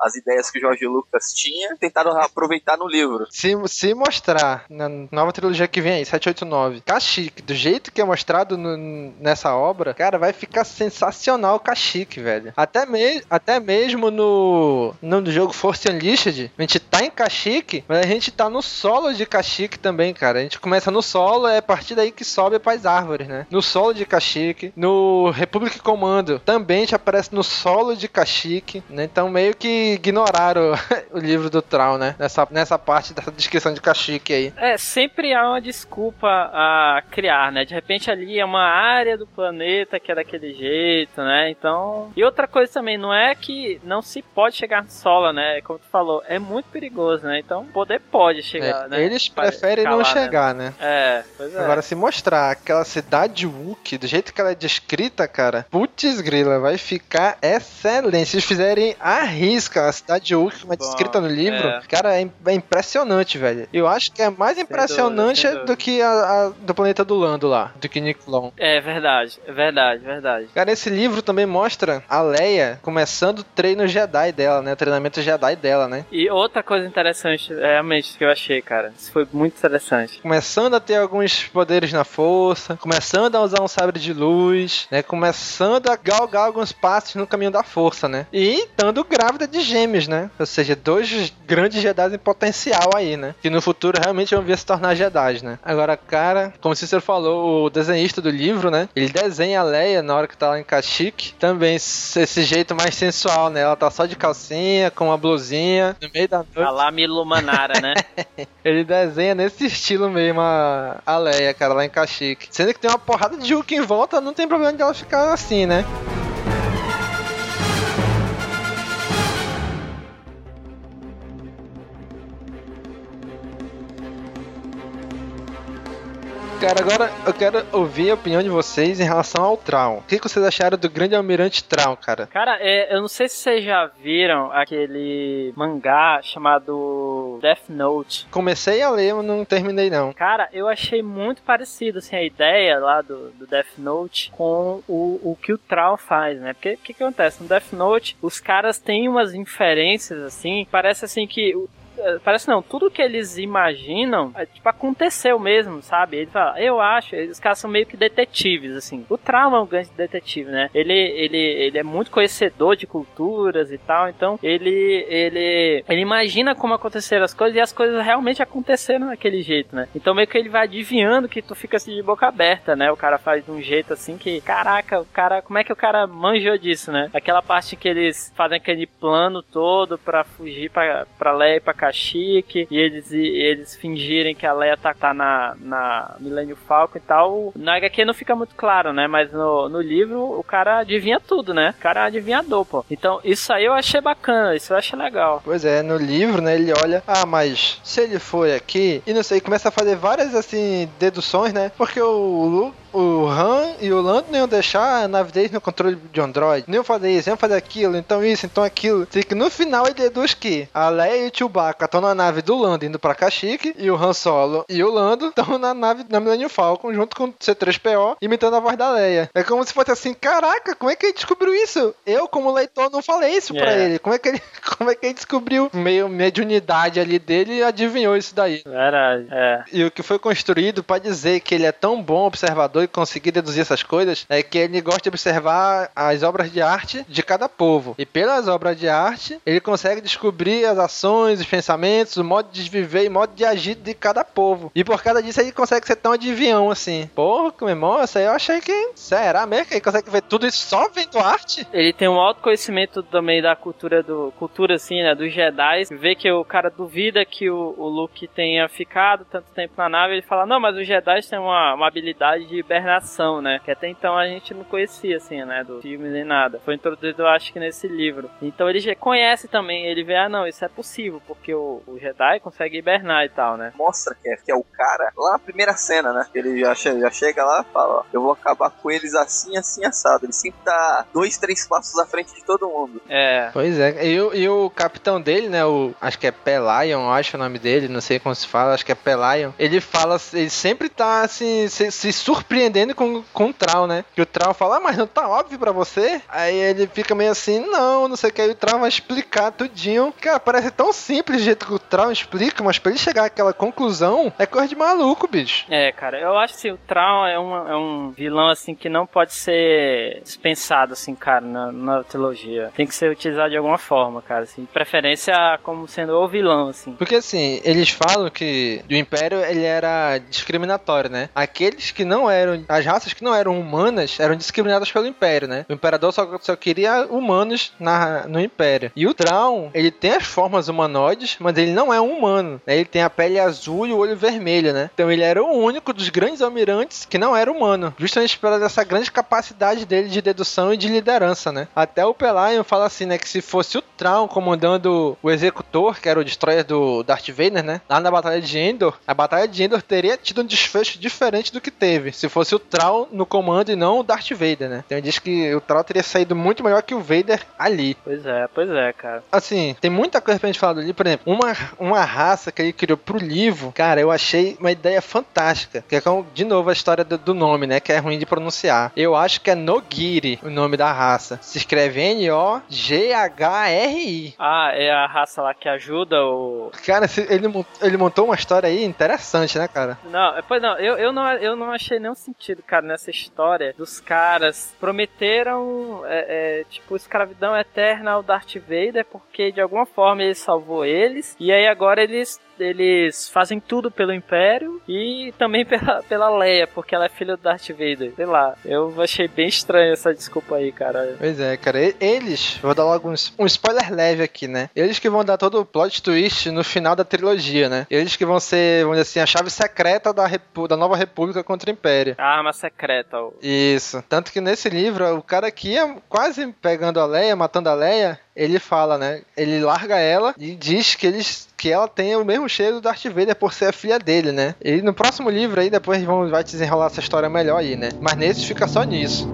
as ideias que o Jorge Lucas tinha, tentaram aproveitar no livro. Se, se mostrar na nova trilogia que vem aí, 789, Kashyyyk, do jeito que é mostrado no- nessa obra, cara, vai ficar sensacional o Kashyyyk, velho. Até, me, até mesmo no, no jogo Force Unleashed, a gente tá em Kashyyyk, mas a gente tá no solo de Kashyyyk também, cara. A gente começa no solo, é a partir daí que sobe pras árvores, né? No solo de Kashyyyk, no Republic Commando, também a gente aparece no solo de Kashyyyk, né? Então meio que ignoraram o livro do Traum, né? Nessa, nessa parte dessa descrição de Kashyyyk aí. É, sempre há uma desculpa a criar, né? De repente ali é uma área do planeta que é daquele jeito, né? Então. E outra coisa também, não é que não se pode chegar no solo, né? Como tu falou, é muito perigoso, né? Então, poder pode chegar, É, né? Eles preferem não escalar, né? chegar, né? É, pois é. Agora, se mostrar aquela cidade Wookie, do jeito que ela é descrita, cara, putz grila, vai ficar excelente. Se eles fizerem a risca a cidade é Bom, descrita no livro, é. cara, é, é impressionante, velho. Eu acho que é mais impressionante sem dúvida. do que a, a do planeta do Lando lá, do que Nicklon. É verdade, é verdade, verdade. Cara, esse livro também mostra a Leia começando o treino Jedi dela, né? O treinamento Jedi dela, né? E outra coisa interessante, realmente, que eu achei, cara, isso foi muito interessante. começando a ter alguns poderes na força, começando a usar um sabre de luz, né? Começando a galgar alguns passos no caminho da força, né? E estando grávida de gêmeos, né? Ou seja, dois grandes Jedi em potencial aí, né? Que no futuro realmente vão vir se tornar Jedi, né? Agora, cara, como o Cícero falou, o desenhista do livro, né? Ele desenha a Leia na hora que tá lá em Kashyyyk, também esse jeito mais sensual, né? Ela tá só de calcinha, com uma blusinha, no meio da noite. A lá Milumanara, né? Ele desenha nesse estilo mesmo a, a Leia, cara, lá em Kashyyyk. Sendo que tem uma porrada de Hulk em volta, não tem problema de ela ficar assim, né? Cara, agora eu quero ouvir a opinião de vocês em relação ao Traum. O que, vocês acharam do grande almirante Traum, cara? Cara, é, eu não sei se vocês já viram aquele mangá chamado Death Note. Comecei a ler, mas não terminei não. Cara, eu achei muito parecido assim, a ideia lá do, do Death Note com o, o que o Traum faz, né? Porque o que, que acontece? No Death Note, os caras têm umas inferências assim, parece assim que o- Parece não, tudo que eles imaginam, é, tipo, aconteceu mesmo, sabe? Ele fala, eu acho, os caras são meio que detetives, assim. O Trauma é um grande detetive, né? Ele, ele, ele é muito conhecedor de culturas e tal, então ele, ele, ele imagina como aconteceram as coisas e as coisas realmente aconteceram daquele jeito, né? Então meio que ele vai adivinhando que tu fica assim de boca aberta, né? O cara faz de um jeito assim que, caraca, o cara, como é que o cara manjou disso, né? Aquela parte que eles fazem aquele plano todo pra fugir pra Leia e pra Kashyyyk e eles, e eles fingirem que a Leia tá, tá na, na Millennium Falcon e tal. Na HQ não fica muito claro, né? Mas no, no livro o cara adivinha tudo, né? O cara é adivinhador, pô. Então isso aí eu achei bacana, isso eu achei legal. Pois é, no livro, né, ele olha, ah, mas se ele foi aqui, e não sei, começa a fazer várias, assim, deduções, né, porque o Lu, o Han e o Lando não iam deixar a nave deles no controle de Android, não iam fazer isso, iam fazer aquilo, então isso, então aquilo. Sei que no final ele deduz que a Leia e o Chewbacca estão na nave do Lando indo pra Kashyyyk, e o Han Solo e o Lando estão na nave da Millennium Falcon junto com o C3PO, imitando a voz da Leia. É como se fosse assim, caraca, como é que ele descobriu isso? Eu, como leitor, não falei isso pra É. ele. Como é que ele, como é que ele descobriu? Meio mediunidade ali dele e adivinhou isso daí. Verdade, é. E o que foi construído pra dizer que ele é tão bom observador e conseguir deduzir essas coisas é que ele gosta de observar as obras de arte de cada povo. E pelas obras de arte, ele consegue descobrir as ações, os pensamentos, o modo de viver e o modo de agir de cada povo. E por causa disso ele consegue ser tão adivinhão assim. Porra, que memória, isso aí eu achei que. Será mesmo que ele consegue ver tudo isso só vendo arte? Ele tem um alto conhecimento também da cultura do. cultura assim, né? Dos Jedi. Vê que o cara duvida que o, o Luke tenha ficado tanto tempo na nave. Ele fala, não, mas os Jedi têm uma, uma habilidade de hibernação, né? Que até então a gente não conhecia, assim, né? Do filme nem nada. Foi introduzido, eu acho que nesse livro. Então ele já conhece também. Ele vê, ah, não, isso é possível, porque o, o Jedi consegue hibernar e tal, né? Mostra que é, que é o cara lá na primeira cena, né? Ele já, che- já chega lá e fala: Ó, eu vou acabar com eles assim, assim, assado. Ele sempre tá dois, três passos à frente de todo mundo. É. Pois é, e, o- e o capitão dele, né, o, acho que é Pelion, acho o nome dele, não sei como se fala, acho que é Pelion. Ele fala, ele sempre tá assim, se, se surpreendendo com, com o Trau, né? Que o Trau fala, ah, mas não tá óbvio pra você? Aí ele fica meio assim, não, não sei o que, aí o Trau vai explicar tudinho. Cara, parece tão simples o jeito que o Trau explica, mas pra ele chegar àquela conclusão, é coisa de maluco, bicho. É, cara, eu acho que o Traum é, uma- é um vilão, assim, que não pode ser dispensado, assim, cara, na, na trilogia. Tem que ser utilizado de alguma forma, cara, assim. Preferência como sendo o vilão, assim. Porque assim, eles falam que o Império ele era discriminatório, né? Aqueles que não eram, as raças que não eram humanas eram discriminadas pelo Império, né? O Imperador só, só queria humanos na, no Império. E o Traum, ele tem as formas humanoides, mas ele não é um humano. né? Ele tem a pele azul e o olho vermelho, né? Então ele era o único dos grandes almirantes que não era humano. Justamente pela essa grande capacidade dele de dedução e de liderança, né? Até o Pelion fala assim, né? Que se fosse o Traum comandando o Executor, que era o destroyer do Darth Vader, né? Lá na Batalha de Endor, a Batalha de Endor teria tido um desfecho diferente do que teve. Se fosse o Traum no comando e não o Darth Vader, né? Então ele diz que o Traum teria saído muito melhor que o Vader ali. Pois é, pois é, cara. Assim, tem muita coisa pra gente falar do livro. Por exemplo, uma, uma raça que ele criou pro livro, cara, eu achei uma ideia fantástica. Que é, como, de novo, a história do, do nome, né? Que é ruim de pronunciar. Eu acho que é Nogiri o nome da raça. Se escreve N-O-G-H-R-I. Ah, é a raça lá que ajuda o. Cara, ele, ele montou uma história aí interessante, né, cara? Não, é, pois não, eu, eu não, eu não achei nenhum sentido, cara, nessa história dos caras prometeram, é, é, tipo, escravidão eterna ao Darth Vader, porque de alguma forma ele salvou eles, e aí agora eles eles fazem tudo pelo Império e também pela, pela Leia, porque ela é filha do Darth Vader. Sei lá, eu achei bem estranho essa desculpa aí, cara. Pois é, cara. Eles, vou dar logo um, um spoiler leve aqui, né? Eles que vão dar todo o plot twist no final da trilogia, né? Eles que vão ser, vamos dizer assim, a chave secreta da, Repu- da nova república contra o Império. A arma secreta, ó. Isso. Tanto que nesse livro, o cara que ia quase pegando a Leia, matando a Leia, ele fala, né? Ele larga ela e diz que eles que ela tem o mesmo cheiro do Darth Vader por ser a filha dele, né? E no próximo livro aí depois vão vai desenrolar essa história melhor aí, né? Mas nesse fica só nisso.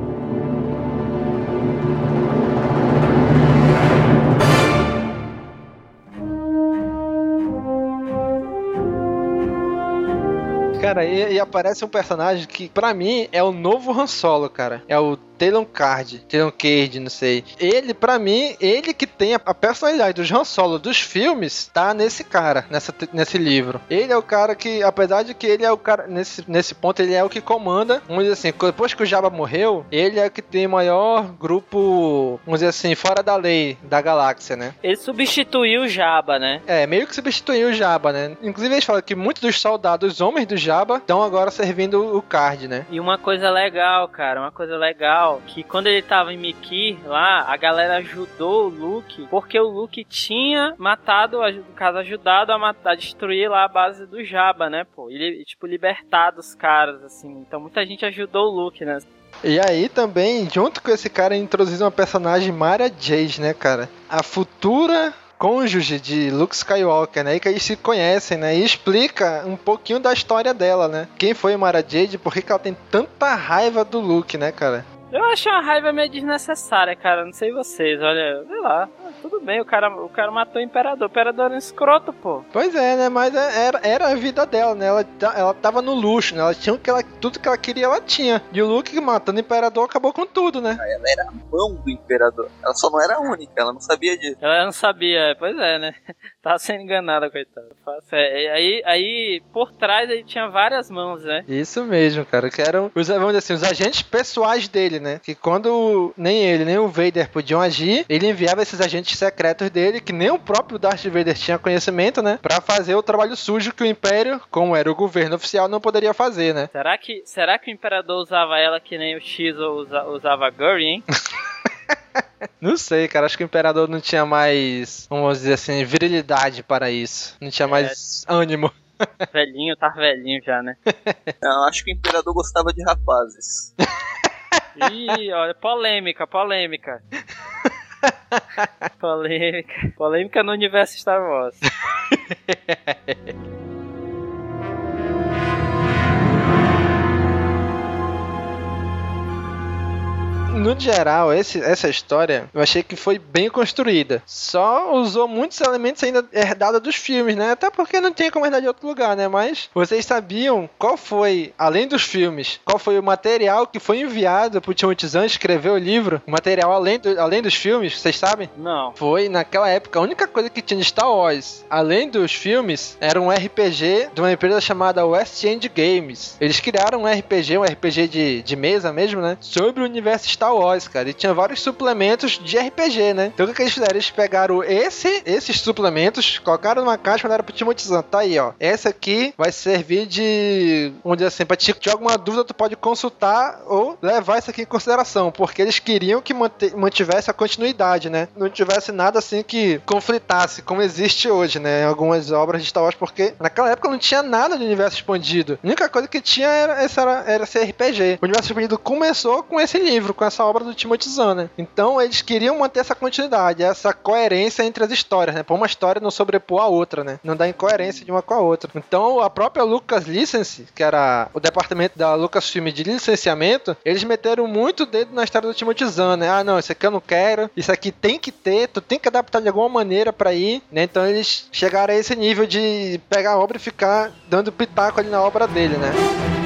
Cara, e, e aparece um personagem que, pra mim, é o novo Han Solo, cara. É o Talon Card, Talon Card, não sei. Ele, pra mim, ele que tem a, a personalidade do Han Solo dos filmes, tá nesse cara, nessa, nesse livro. Ele é o cara que, apesar de que ele é o cara, nesse, nesse ponto, ele é o que comanda, vamos dizer assim, depois que o Jabba morreu, ele é o que tem o maior grupo, vamos dizer assim, fora da lei da galáxia, né? Ele substituiu o Jabba, né? É, meio que substituiu o Jabba, né? Inclusive eles falam que muitos dos soldados homens do Jabba estão agora servindo o Card, né? E uma coisa legal, cara, uma coisa legal, que quando ele tava em Miki lá, a galera ajudou o Luke, porque o Luke tinha matado, no caso, ajudado a, matar, a destruir lá a base do Jabba, né, pô? Ele, tipo, libertado os caras, assim. Então muita gente ajudou o Luke, né? E aí também, junto com esse cara, introduziu uma personagem Mara Jade, né, cara? A futura cônjuge de Luke Skywalker, né? E que eles se conhecem, né? E explica um pouquinho da história dela, né? Quem foi Mara Jade, por que ela tem tanta raiva do Luke, né, cara? Eu acho uma raiva meio desnecessária, cara. Não sei vocês, olha, sei lá. Tudo bem, o cara, o cara matou o imperador. O imperador era um escroto, pô. Pois é, né? Mas era, era a vida dela, né? Ela, ela tava no luxo, né? Ela tinha o que ela, tudo que ela queria, ela tinha. E o Luke matando o imperador acabou com tudo, né? Ela era a mão do imperador. Ela só não era a única, ela não sabia disso. Ela não sabia, pois é, né? Tava sendo enganada, coitada. É, aí, aí, por trás, ele tinha várias mãos, né? Isso mesmo, cara. Que eram, os, vamos dizer assim, os agentes pessoais dele, né? Que quando nem ele, nem o Vader podiam agir, ele enviava esses agentes secretos dele, que nem o próprio Darth Vader tinha conhecimento, né? Pra fazer o trabalho sujo que o Império, como era o governo oficial, não poderia fazer, né? Será que, será que o Imperador usava ela que nem o X usa, usava a Gurry, hein? Não sei, cara. Acho que o imperador não tinha mais, vamos dizer assim, virilidade para isso. Não tinha mais é. ânimo. Velhinho, tá velhinho já, né? Não, acho que o imperador gostava de rapazes. Ih, olha, polêmica, polêmica. polêmica. Polêmica no universo Star Wars. no geral, esse, essa história eu achei que foi bem construída. Só usou muitos elementos ainda herdados dos filmes, né? Até porque não tinha como herdar de outro lugar, né? Mas vocês sabiam qual foi, além dos filmes, qual foi o material que foi enviado pro Timothy Zahn escrever o livro? O material além, do, além dos filmes, vocês sabem? Não. Foi, naquela época, a única coisa que tinha de Star Wars, além dos filmes, era um RPG de uma empresa chamada West End Games. Eles criaram um RPG, um RPG de, de mesa mesmo, né? Sobre o universo Star Wars, cara. E tinha vários suplementos de RPG, né? Então o que eles fizeram? Eles pegaram esse, esses suplementos, colocaram numa caixa e mandaram pro Timothy Zahn. Tá aí, ó. Essa aqui vai servir de. Vamos dizer assim, pra te tiver alguma dúvida, tu pode consultar ou levar isso aqui em consideração. Porque eles queriam que mantivesse a continuidade, né? Não tivesse nada assim que conflitasse, como existe hoje, né? Em algumas obras de Star Wars, porque naquela época não tinha nada de universo expandido. A única coisa que tinha era, era, era esse RPG. O universo expandido começou com esse livro, com essa obra do Timothy Zahn, né? Então eles queriam manter essa continuidade, essa coerência entre as histórias, né? Pra uma história não sobrepor a outra, né? Não dar incoerência de uma com a outra. Então a própria Lucas License, que era o departamento da Lucasfilm de licenciamento, eles meteram muito dedo na história do Timothy Zahn, né? Ah, não, isso aqui eu não quero, isso aqui tem que ter, tu tem que adaptar de alguma maneira para ir, né? Então eles chegaram a esse nível de pegar a obra e ficar dando pitaco ali na obra dele, né?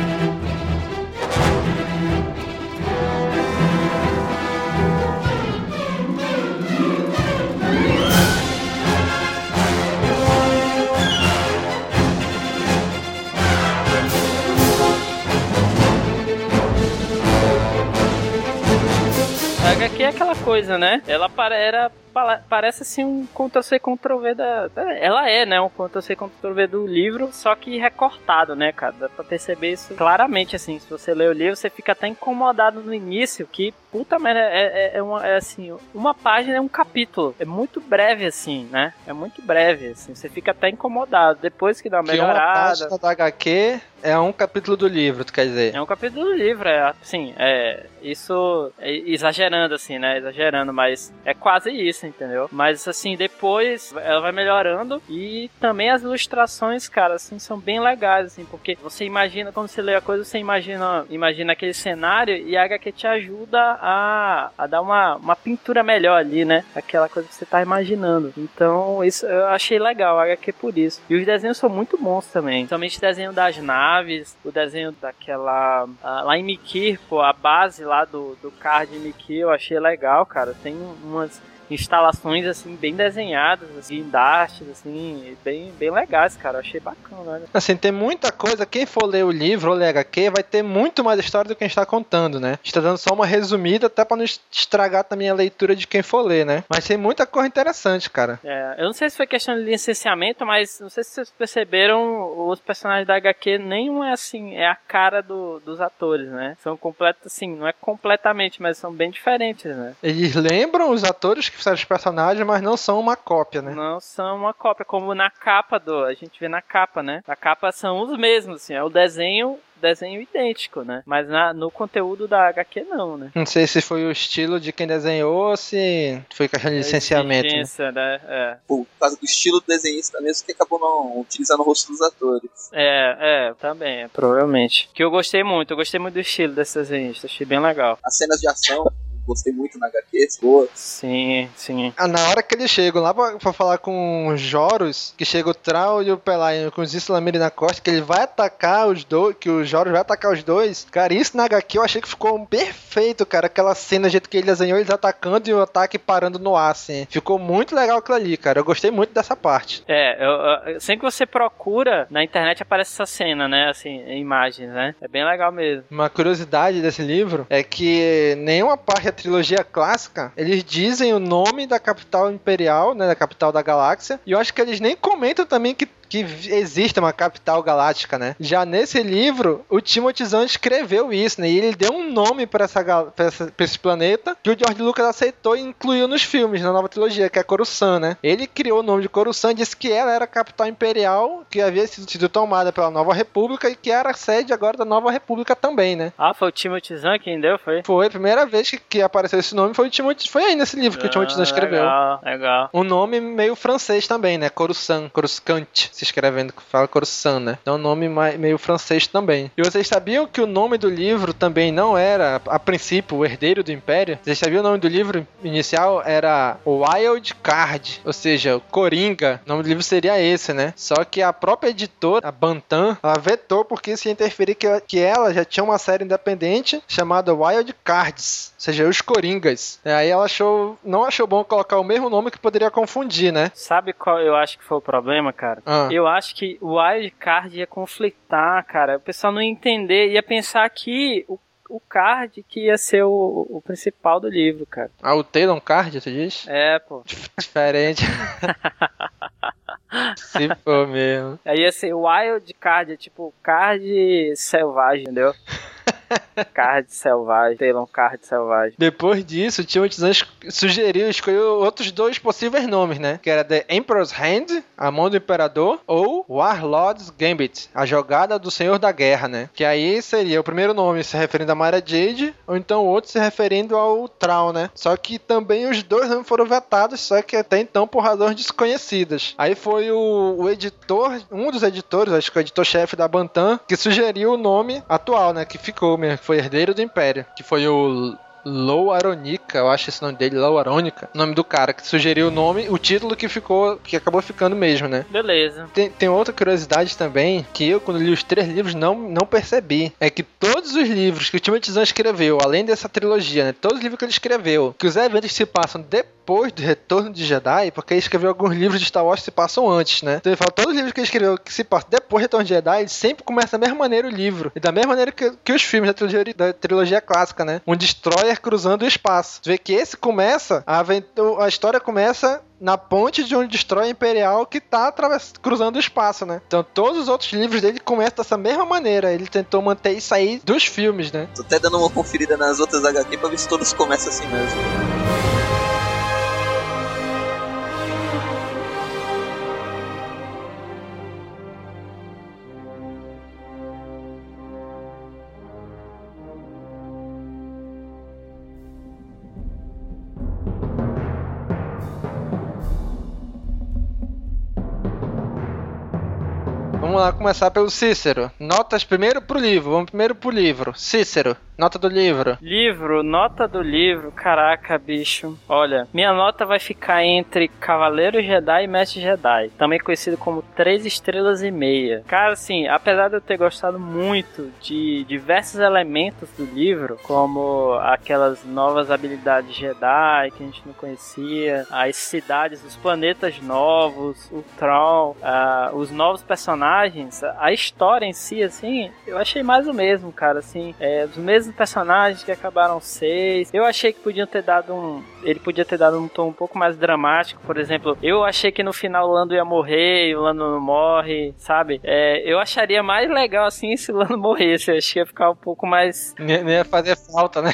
HQ é aquela coisa, né? Ela era parece assim um Ctrl-C, Ctrl-V da, Ela é, né? Um Ctrl-C, Ctrl-V do livro, só que recortado, né, cara? Dá pra perceber isso claramente, assim. Se você lê o livro, você fica até incomodado no início, que puta merda, é, é, é, uma, é assim, uma página é um capítulo. É muito breve, assim, né? É muito breve, assim. Você fica até incomodado. Depois que dá uma que melhorada. Uma página da HQ é um capítulo do livro, tu quer dizer? É um capítulo do livro, é assim, é. Isso é exagerando, assim, né? Exagerando, mas é quase isso entendeu? Mas assim, depois ela vai melhorando e também as ilustrações, cara, assim, são bem legais, assim, porque você imagina, quando você lê a coisa, você imagina, imagina aquele cenário e a HQ te ajuda a, a dar uma, uma pintura melhor ali, né? Aquela coisa que você tá imaginando. Então, isso eu achei legal, a HQ por isso. E os desenhos são muito bons também. Somente o desenho das naves, o desenho daquela. ah, lá em Mikir, pô, a base lá do, do card em Mikir eu achei legal, cara. Tem umas instalações assim bem desenhadas, assim, guindastes assim, bem bem legais, cara. Eu achei bacana, né? Assim, tem muita coisa. Quem for ler o livro ou ler HQ vai ter muito mais história do que a gente tá contando, né? A gente tá dando só uma resumida, até pra não estragar também a leitura de quem for ler, né? Mas tem muita coisa interessante, cara. É, eu não sei se foi questão de licenciamento, mas não sei se vocês perceberam, os personagens da HQ nenhum é assim, é a cara do- dos atores, né? São completos, assim, não é completamente, mas são bem diferentes, né? Eles lembram os atores que fizeram os personagens, mas não são uma cópia, né? Não são uma cópia, como na capa do. A gente vê na capa, né? A capa são os mesmos, assim, é o desenho. Desenho idêntico, né? Mas na- no conteúdo da HQ não, né? Não sei se foi o estilo de quem desenhou ou se foi questão de licenciamento. né? Né? É. Por causa do estilo do desenhista mesmo, que acabou não utilizando o rosto dos atores. É, é, também, provavelmente. Que eu gostei muito, eu gostei muito do estilo desse desenhista, achei bem legal. As cenas de ação, gostei muito na HQ, boa. Sim, sim. Ah, na hora que eles chegam lá pra, pra falar com os Joros, que chega o Trau e o Pelaino com os Islamiri na costa, que ele vai atacar os dois, que o Joros vai atacar os dois. Cara, isso na HQ eu achei que ficou perfeito, cara. Aquela cena, do jeito que ele desenhou eles atacando e o ataque parando no ar, assim. Ficou muito legal aquilo ali, cara. Eu gostei muito dessa parte. É, eu, eu- sempre que você procura, na internet aparece essa cena, né? Assim, em imagens, né? É bem legal mesmo. Uma curiosidade desse livro é que nenhuma parte trilogia clássica eles dizem o nome da capital imperial, né, da capital da galáxia, e eu acho que eles nem comentam também que que existe uma capital galáctica, né? Já nesse livro, o Timothy Zahn escreveu isso, né? E ele deu um nome para essa, pra essa- pra esse planeta que o George Lucas aceitou e incluiu nos filmes, na nova trilogia, que é Coruscant, né? Ele criou o nome de Coruscant e disse que ela era a capital imperial que havia sido, sido tomada pela Nova República e que era a sede agora da Nova República também, né? Ah, foi o Timothy Zahn quem deu, foi? Foi a primeira vez que, que apareceu esse nome, foi o Timothy, foi aí nesse livro que o Timothy Zahn Ah, escreveu. Legal, legal. Um nome meio francês também, né? Coruscant, Coruscant, se escrevendo, fala Coruscant, né? É um nome meio francês também. E vocês sabiam que o nome do livro também não era, a princípio, o Herdeiro do Império? Vocês sabiam o nome do livro inicial? Era Wild Card, ou seja, Coringa. O nome do livro seria esse, né? Só que a própria editora, a Bantam, ela vetou porque isso ia interferir que, que ela já tinha uma série independente chamada Wild Cards, ou seja, os Coringas. E aí ela achou, não achou bom colocar o mesmo nome que poderia confundir, né? Sabe qual eu acho que foi o problema, cara? Ah. Eu acho que o wildcard ia conflitar, cara. O pessoal não ia entender, ia pensar que o, o card que ia ser o, o principal do livro, cara. Ah, o Talon Card, tu diz? É, pô. Diferente. Se for mesmo. Aí ia ser wild card, é tipo card selvagem, entendeu? card selvagem, Talon card selvagem. Depois disso, o Timothy Zahn es- sugeriu, escolheu outros dois possíveis nomes, né? Que era The Emperor's Hand, a mão do imperador, ou Warlord's Gambit, a jogada do Senhor da Guerra, né? Que aí seria o primeiro nome se referindo a Mara Jade, ou então o outro se referindo ao Traum, né? Só que também os dois nomes foram vetados, só que até então por razões desconhecidas. Aí foi o, o editor, um dos editores, acho que o editor-chefe da Bantam, que sugeriu o nome atual, né? Que ficou que foi Herdeiro do Império, que foi o Lou Aronica, eu acho esse nome dele, Lou Aronica, o nome do cara que sugeriu o nome, o título que ficou, que acabou ficando mesmo, né? Beleza. Tem, tem outra curiosidade também, que eu, quando li os três livros, não, não percebi. É que todos os livros que o Timothy Zahn escreveu, além dessa trilogia, né? Todos os livros que ele escreveu, que os eventos se passam depois do retorno de Jedi, porque ele escreveu alguns livros de Star Wars que se passam antes, né? Então ele fala, todos os livros que ele escreveu que se passam depois do retorno de Jedi, ele sempre começa da mesma maneira o livro. E da mesma maneira que, que os filmes da trilogia, da trilogia clássica, né? Um destroyer cruzando o espaço. Você vê que esse começa, a, aventu- a história começa na ponte de um destroyer imperial que tá cruzando o espaço, né? Então todos os outros livros dele começam dessa mesma maneira. Ele tentou manter isso aí dos filmes, né? Tô até dando uma conferida nas outras HQ pra ver se todos começam assim mesmo. Lá começar pelo Cícero. Notas primeiro pro livro. Vamos primeiro pro livro. Cícero, nota do livro. Livro, nota do livro, caraca, bicho. Olha, minha nota vai ficar entre Cavaleiro Jedi e Mestre Jedi, também conhecido como 3 estrelas e meia. Cara, assim, apesar de eu ter gostado muito de diversos elementos do livro, como aquelas novas habilidades Jedi que a gente não conhecia, as cidades, os planetas novos, o Tron, uh, os novos personagens, a história em si, assim, eu achei mais o mesmo, cara, assim, é, os mesmos personagens que acabaram seis. Eu achei que podiam ter dado um, ele podia ter dado um tom um pouco mais dramático, por exemplo, eu achei que no final o Lando ia morrer e o Lando não morre, sabe? É, eu acharia mais legal assim se o Lando morresse, eu achei que ia ficar um pouco mais. Não ia fazer falta, né?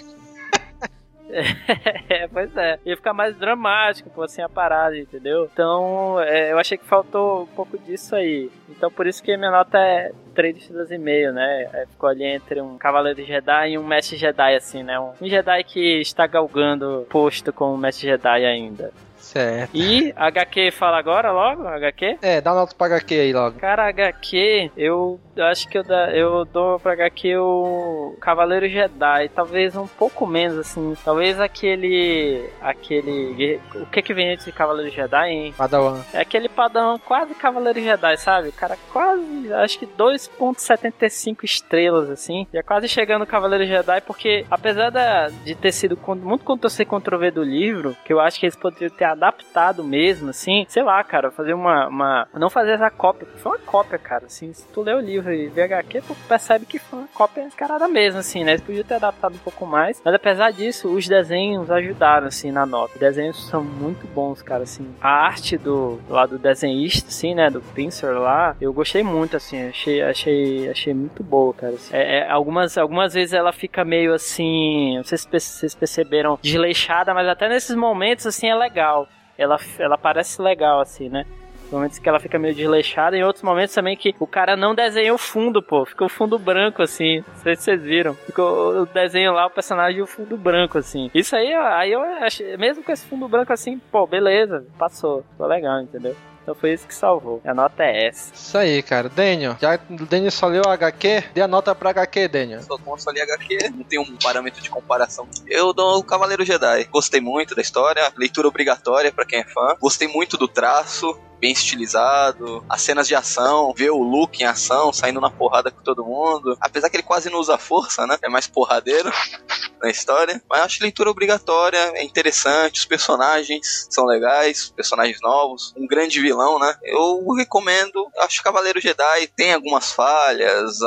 É, pois é. Ia ficar mais dramático, pô, assim, a parada, entendeu? Então, é, eu achei que faltou um pouco disso aí. Então, por isso que minha nota é 3 estrelas e meio, né? É, ficou ali entre um Cavaleiro Jedi e um Mestre Jedi, assim, né? Um, Jedi que está galgando posto como Mestre Jedi ainda. Certo. E HQ fala agora logo? HQ? É, dá nota pra HQ aí logo. Cara, HQ, eu acho que eu, da, eu dou pra HQ o Cavaleiro Jedi. Talvez um pouco menos, assim. Talvez aquele. Aquele. O que que vem antes de Cavaleiro Jedi, hein? Padawan. É aquele padrão quase Cavaleiro Jedi, sabe? Cara, quase. Acho que 2,75 estrelas, assim. Já quase chegando no Cavaleiro Jedi, porque apesar da, de ter sido muito contra controver do livro, que eu acho que eles poderiam ter adaptado mesmo, assim, sei lá, cara, fazer uma. uma não fazer essa cópia, foi uma cópia, cara, assim, se tu lê o livro e vê HQ, tu percebe que foi uma cópia escarada mesmo, assim, né? Eles podiam ter adaptado um pouco mais, mas apesar disso, os desenhos ajudaram, assim, na nota. Os desenhos são muito bons, cara, assim. A arte do lá do desenhista, assim, né, do Pincer lá, eu gostei muito, assim, achei, achei, achei muito boa, cara. Assim. É, é, algumas, algumas vezes ela fica meio assim, não sei se vocês perceberam, desleixada, mas até nesses momentos, assim, é legal ela, ela parece legal, assim, né? momentos que ela fica meio desleixada, e em outros momentos também que o cara não desenha o fundo, pô. Fica o fundo branco, assim. Não sei se vocês viram. Ficou o desenho lá, o personagem e o fundo branco, assim. Isso aí, aí eu achei, mesmo com esse fundo branco assim, pô, beleza, passou. Ficou legal, entendeu? Então foi isso que salvou. A nota é S. Isso aí, cara. Daniel, já o Daniel só leu HQ, dê a nota pra HQ, Daniel. Só, como só li HQ, não tem um parâmetro de comparação. Eu dou o Cavaleiro Jedi. Gostei muito da história, leitura obrigatória para quem é fã. Gostei muito do traço, bem estilizado, as cenas de ação, ver o Luke em ação, saindo na porrada com todo mundo. Apesar que ele quase não usa força, né? É mais porradeiro na história. Mas acho leitura obrigatória, é interessante, os personagens são legais, personagens novos, um grande vilão, né? Eu recomendo, acho que Cavaleiro Jedi tem algumas falhas,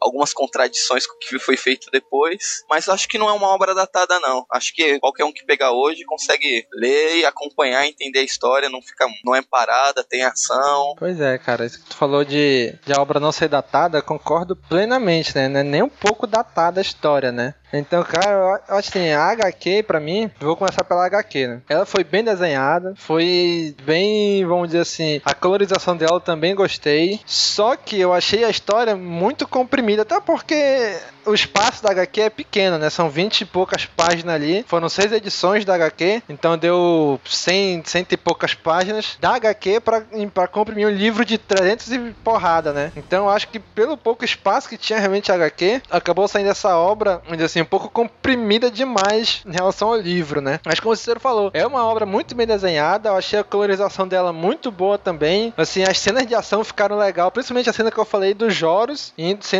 algumas contradições com o que foi feito depois, mas acho que não é uma obra datada, não. Acho que qualquer um que pegar hoje consegue ler e acompanhar, entender a história, não fica, não é parado tem ação. Pois é, cara, isso que tu falou de, de a obra não ser datada, concordo plenamente, né? Não é nem um pouco datada a história, né? Então, cara, eu acho assim, a HQ, pra mim, vou começar pela HQ, né? Ela foi bem desenhada, foi bem, vamos dizer assim, a colorização dela também gostei. Só que eu achei a história muito comprimida, até porque o espaço da HQ é pequeno, né? São 20 e poucas páginas ali. Foram seis edições da HQ, então deu 100, 100 e poucas páginas da HQ pra comprimir um livro de 300 e porrada, né? Então acho que pelo pouco espaço que tinha realmente a HQ, acabou saindo essa obra, assim, um pouco comprimida demais em relação ao livro, né? Mas como o Cicero falou, é uma obra muito bem desenhada, eu achei a colorização dela muito boa também. Assim, as cenas de ação ficaram legal, principalmente a cena que eu falei dos Joros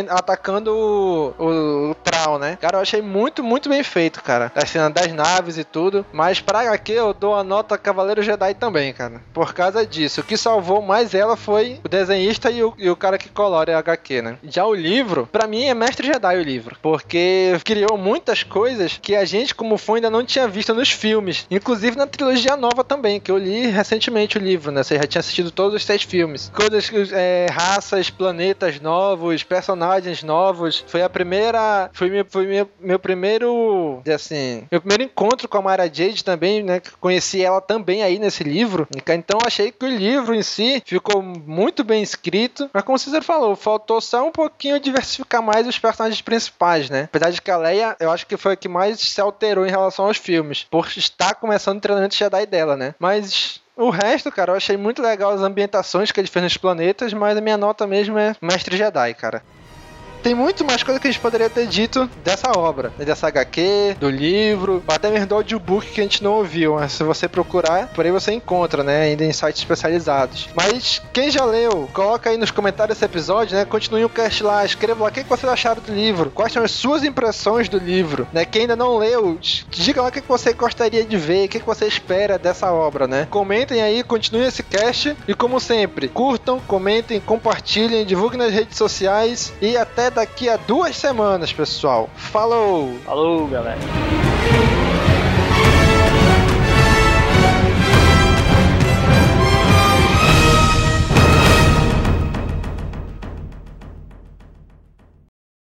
atacando o, o, o Trau, né? Cara, eu achei muito, muito bem feito, cara. A cena das naves e tudo. Mas pra HQ eu dou a nota Cavaleiro Jedi também, cara. Por causa disso. O que salvou mais ela foi o desenhista e o, e o cara que colore a HQ, né? Já o livro, pra mim é Mestre Jedi o livro. Porque criou muitas coisas que a gente, como fã, ainda não tinha visto nos filmes. Inclusive na trilogia nova também, que eu li recentemente o livro, né? Você já tinha assistido todos os seis filmes. Coisas, é, raças, planetas novos, personagens novos. Foi a primeira. Foi meu, foi meu, primeiro. Assim. Meu primeiro encontro com a Mara Jade também, né? Conheci ela também aí nesse livro. Então achei que o livro em si ficou muito bem escrito. Mas como o falou, faltou só um pouquinho diversificar mais os personagens principais, né? Apesar de que a Leia eu acho que foi a que mais se alterou em relação aos filmes, por estar começando o treinamento Jedi dela, né? Mas O resto, cara, eu achei muito legal as ambientações que ele fez nos planetas, mas a minha nota mesmo é Mestre Jedi, cara tem muito mais coisa que a gente poderia ter dito dessa obra, né? dessa HQ, do livro, até mesmo do audiobook que a gente não ouviu. Mas se você procurar, por aí você encontra, né? Ainda em sites especializados. Mas quem já leu, coloca aí nos comentários desse episódio, né? Continue o cast lá, escreva lá o que vocês acharam do livro, quais são as suas impressões do livro, né? Quem ainda não leu, diga lá o que você gostaria de ver, o que você espera dessa obra, né? Comentem aí, continuem esse cast e como sempre, curtam, comentem, compartilhem, divulguem nas redes sociais e é daqui a duas semanas, pessoal. Falou! Falou, galera!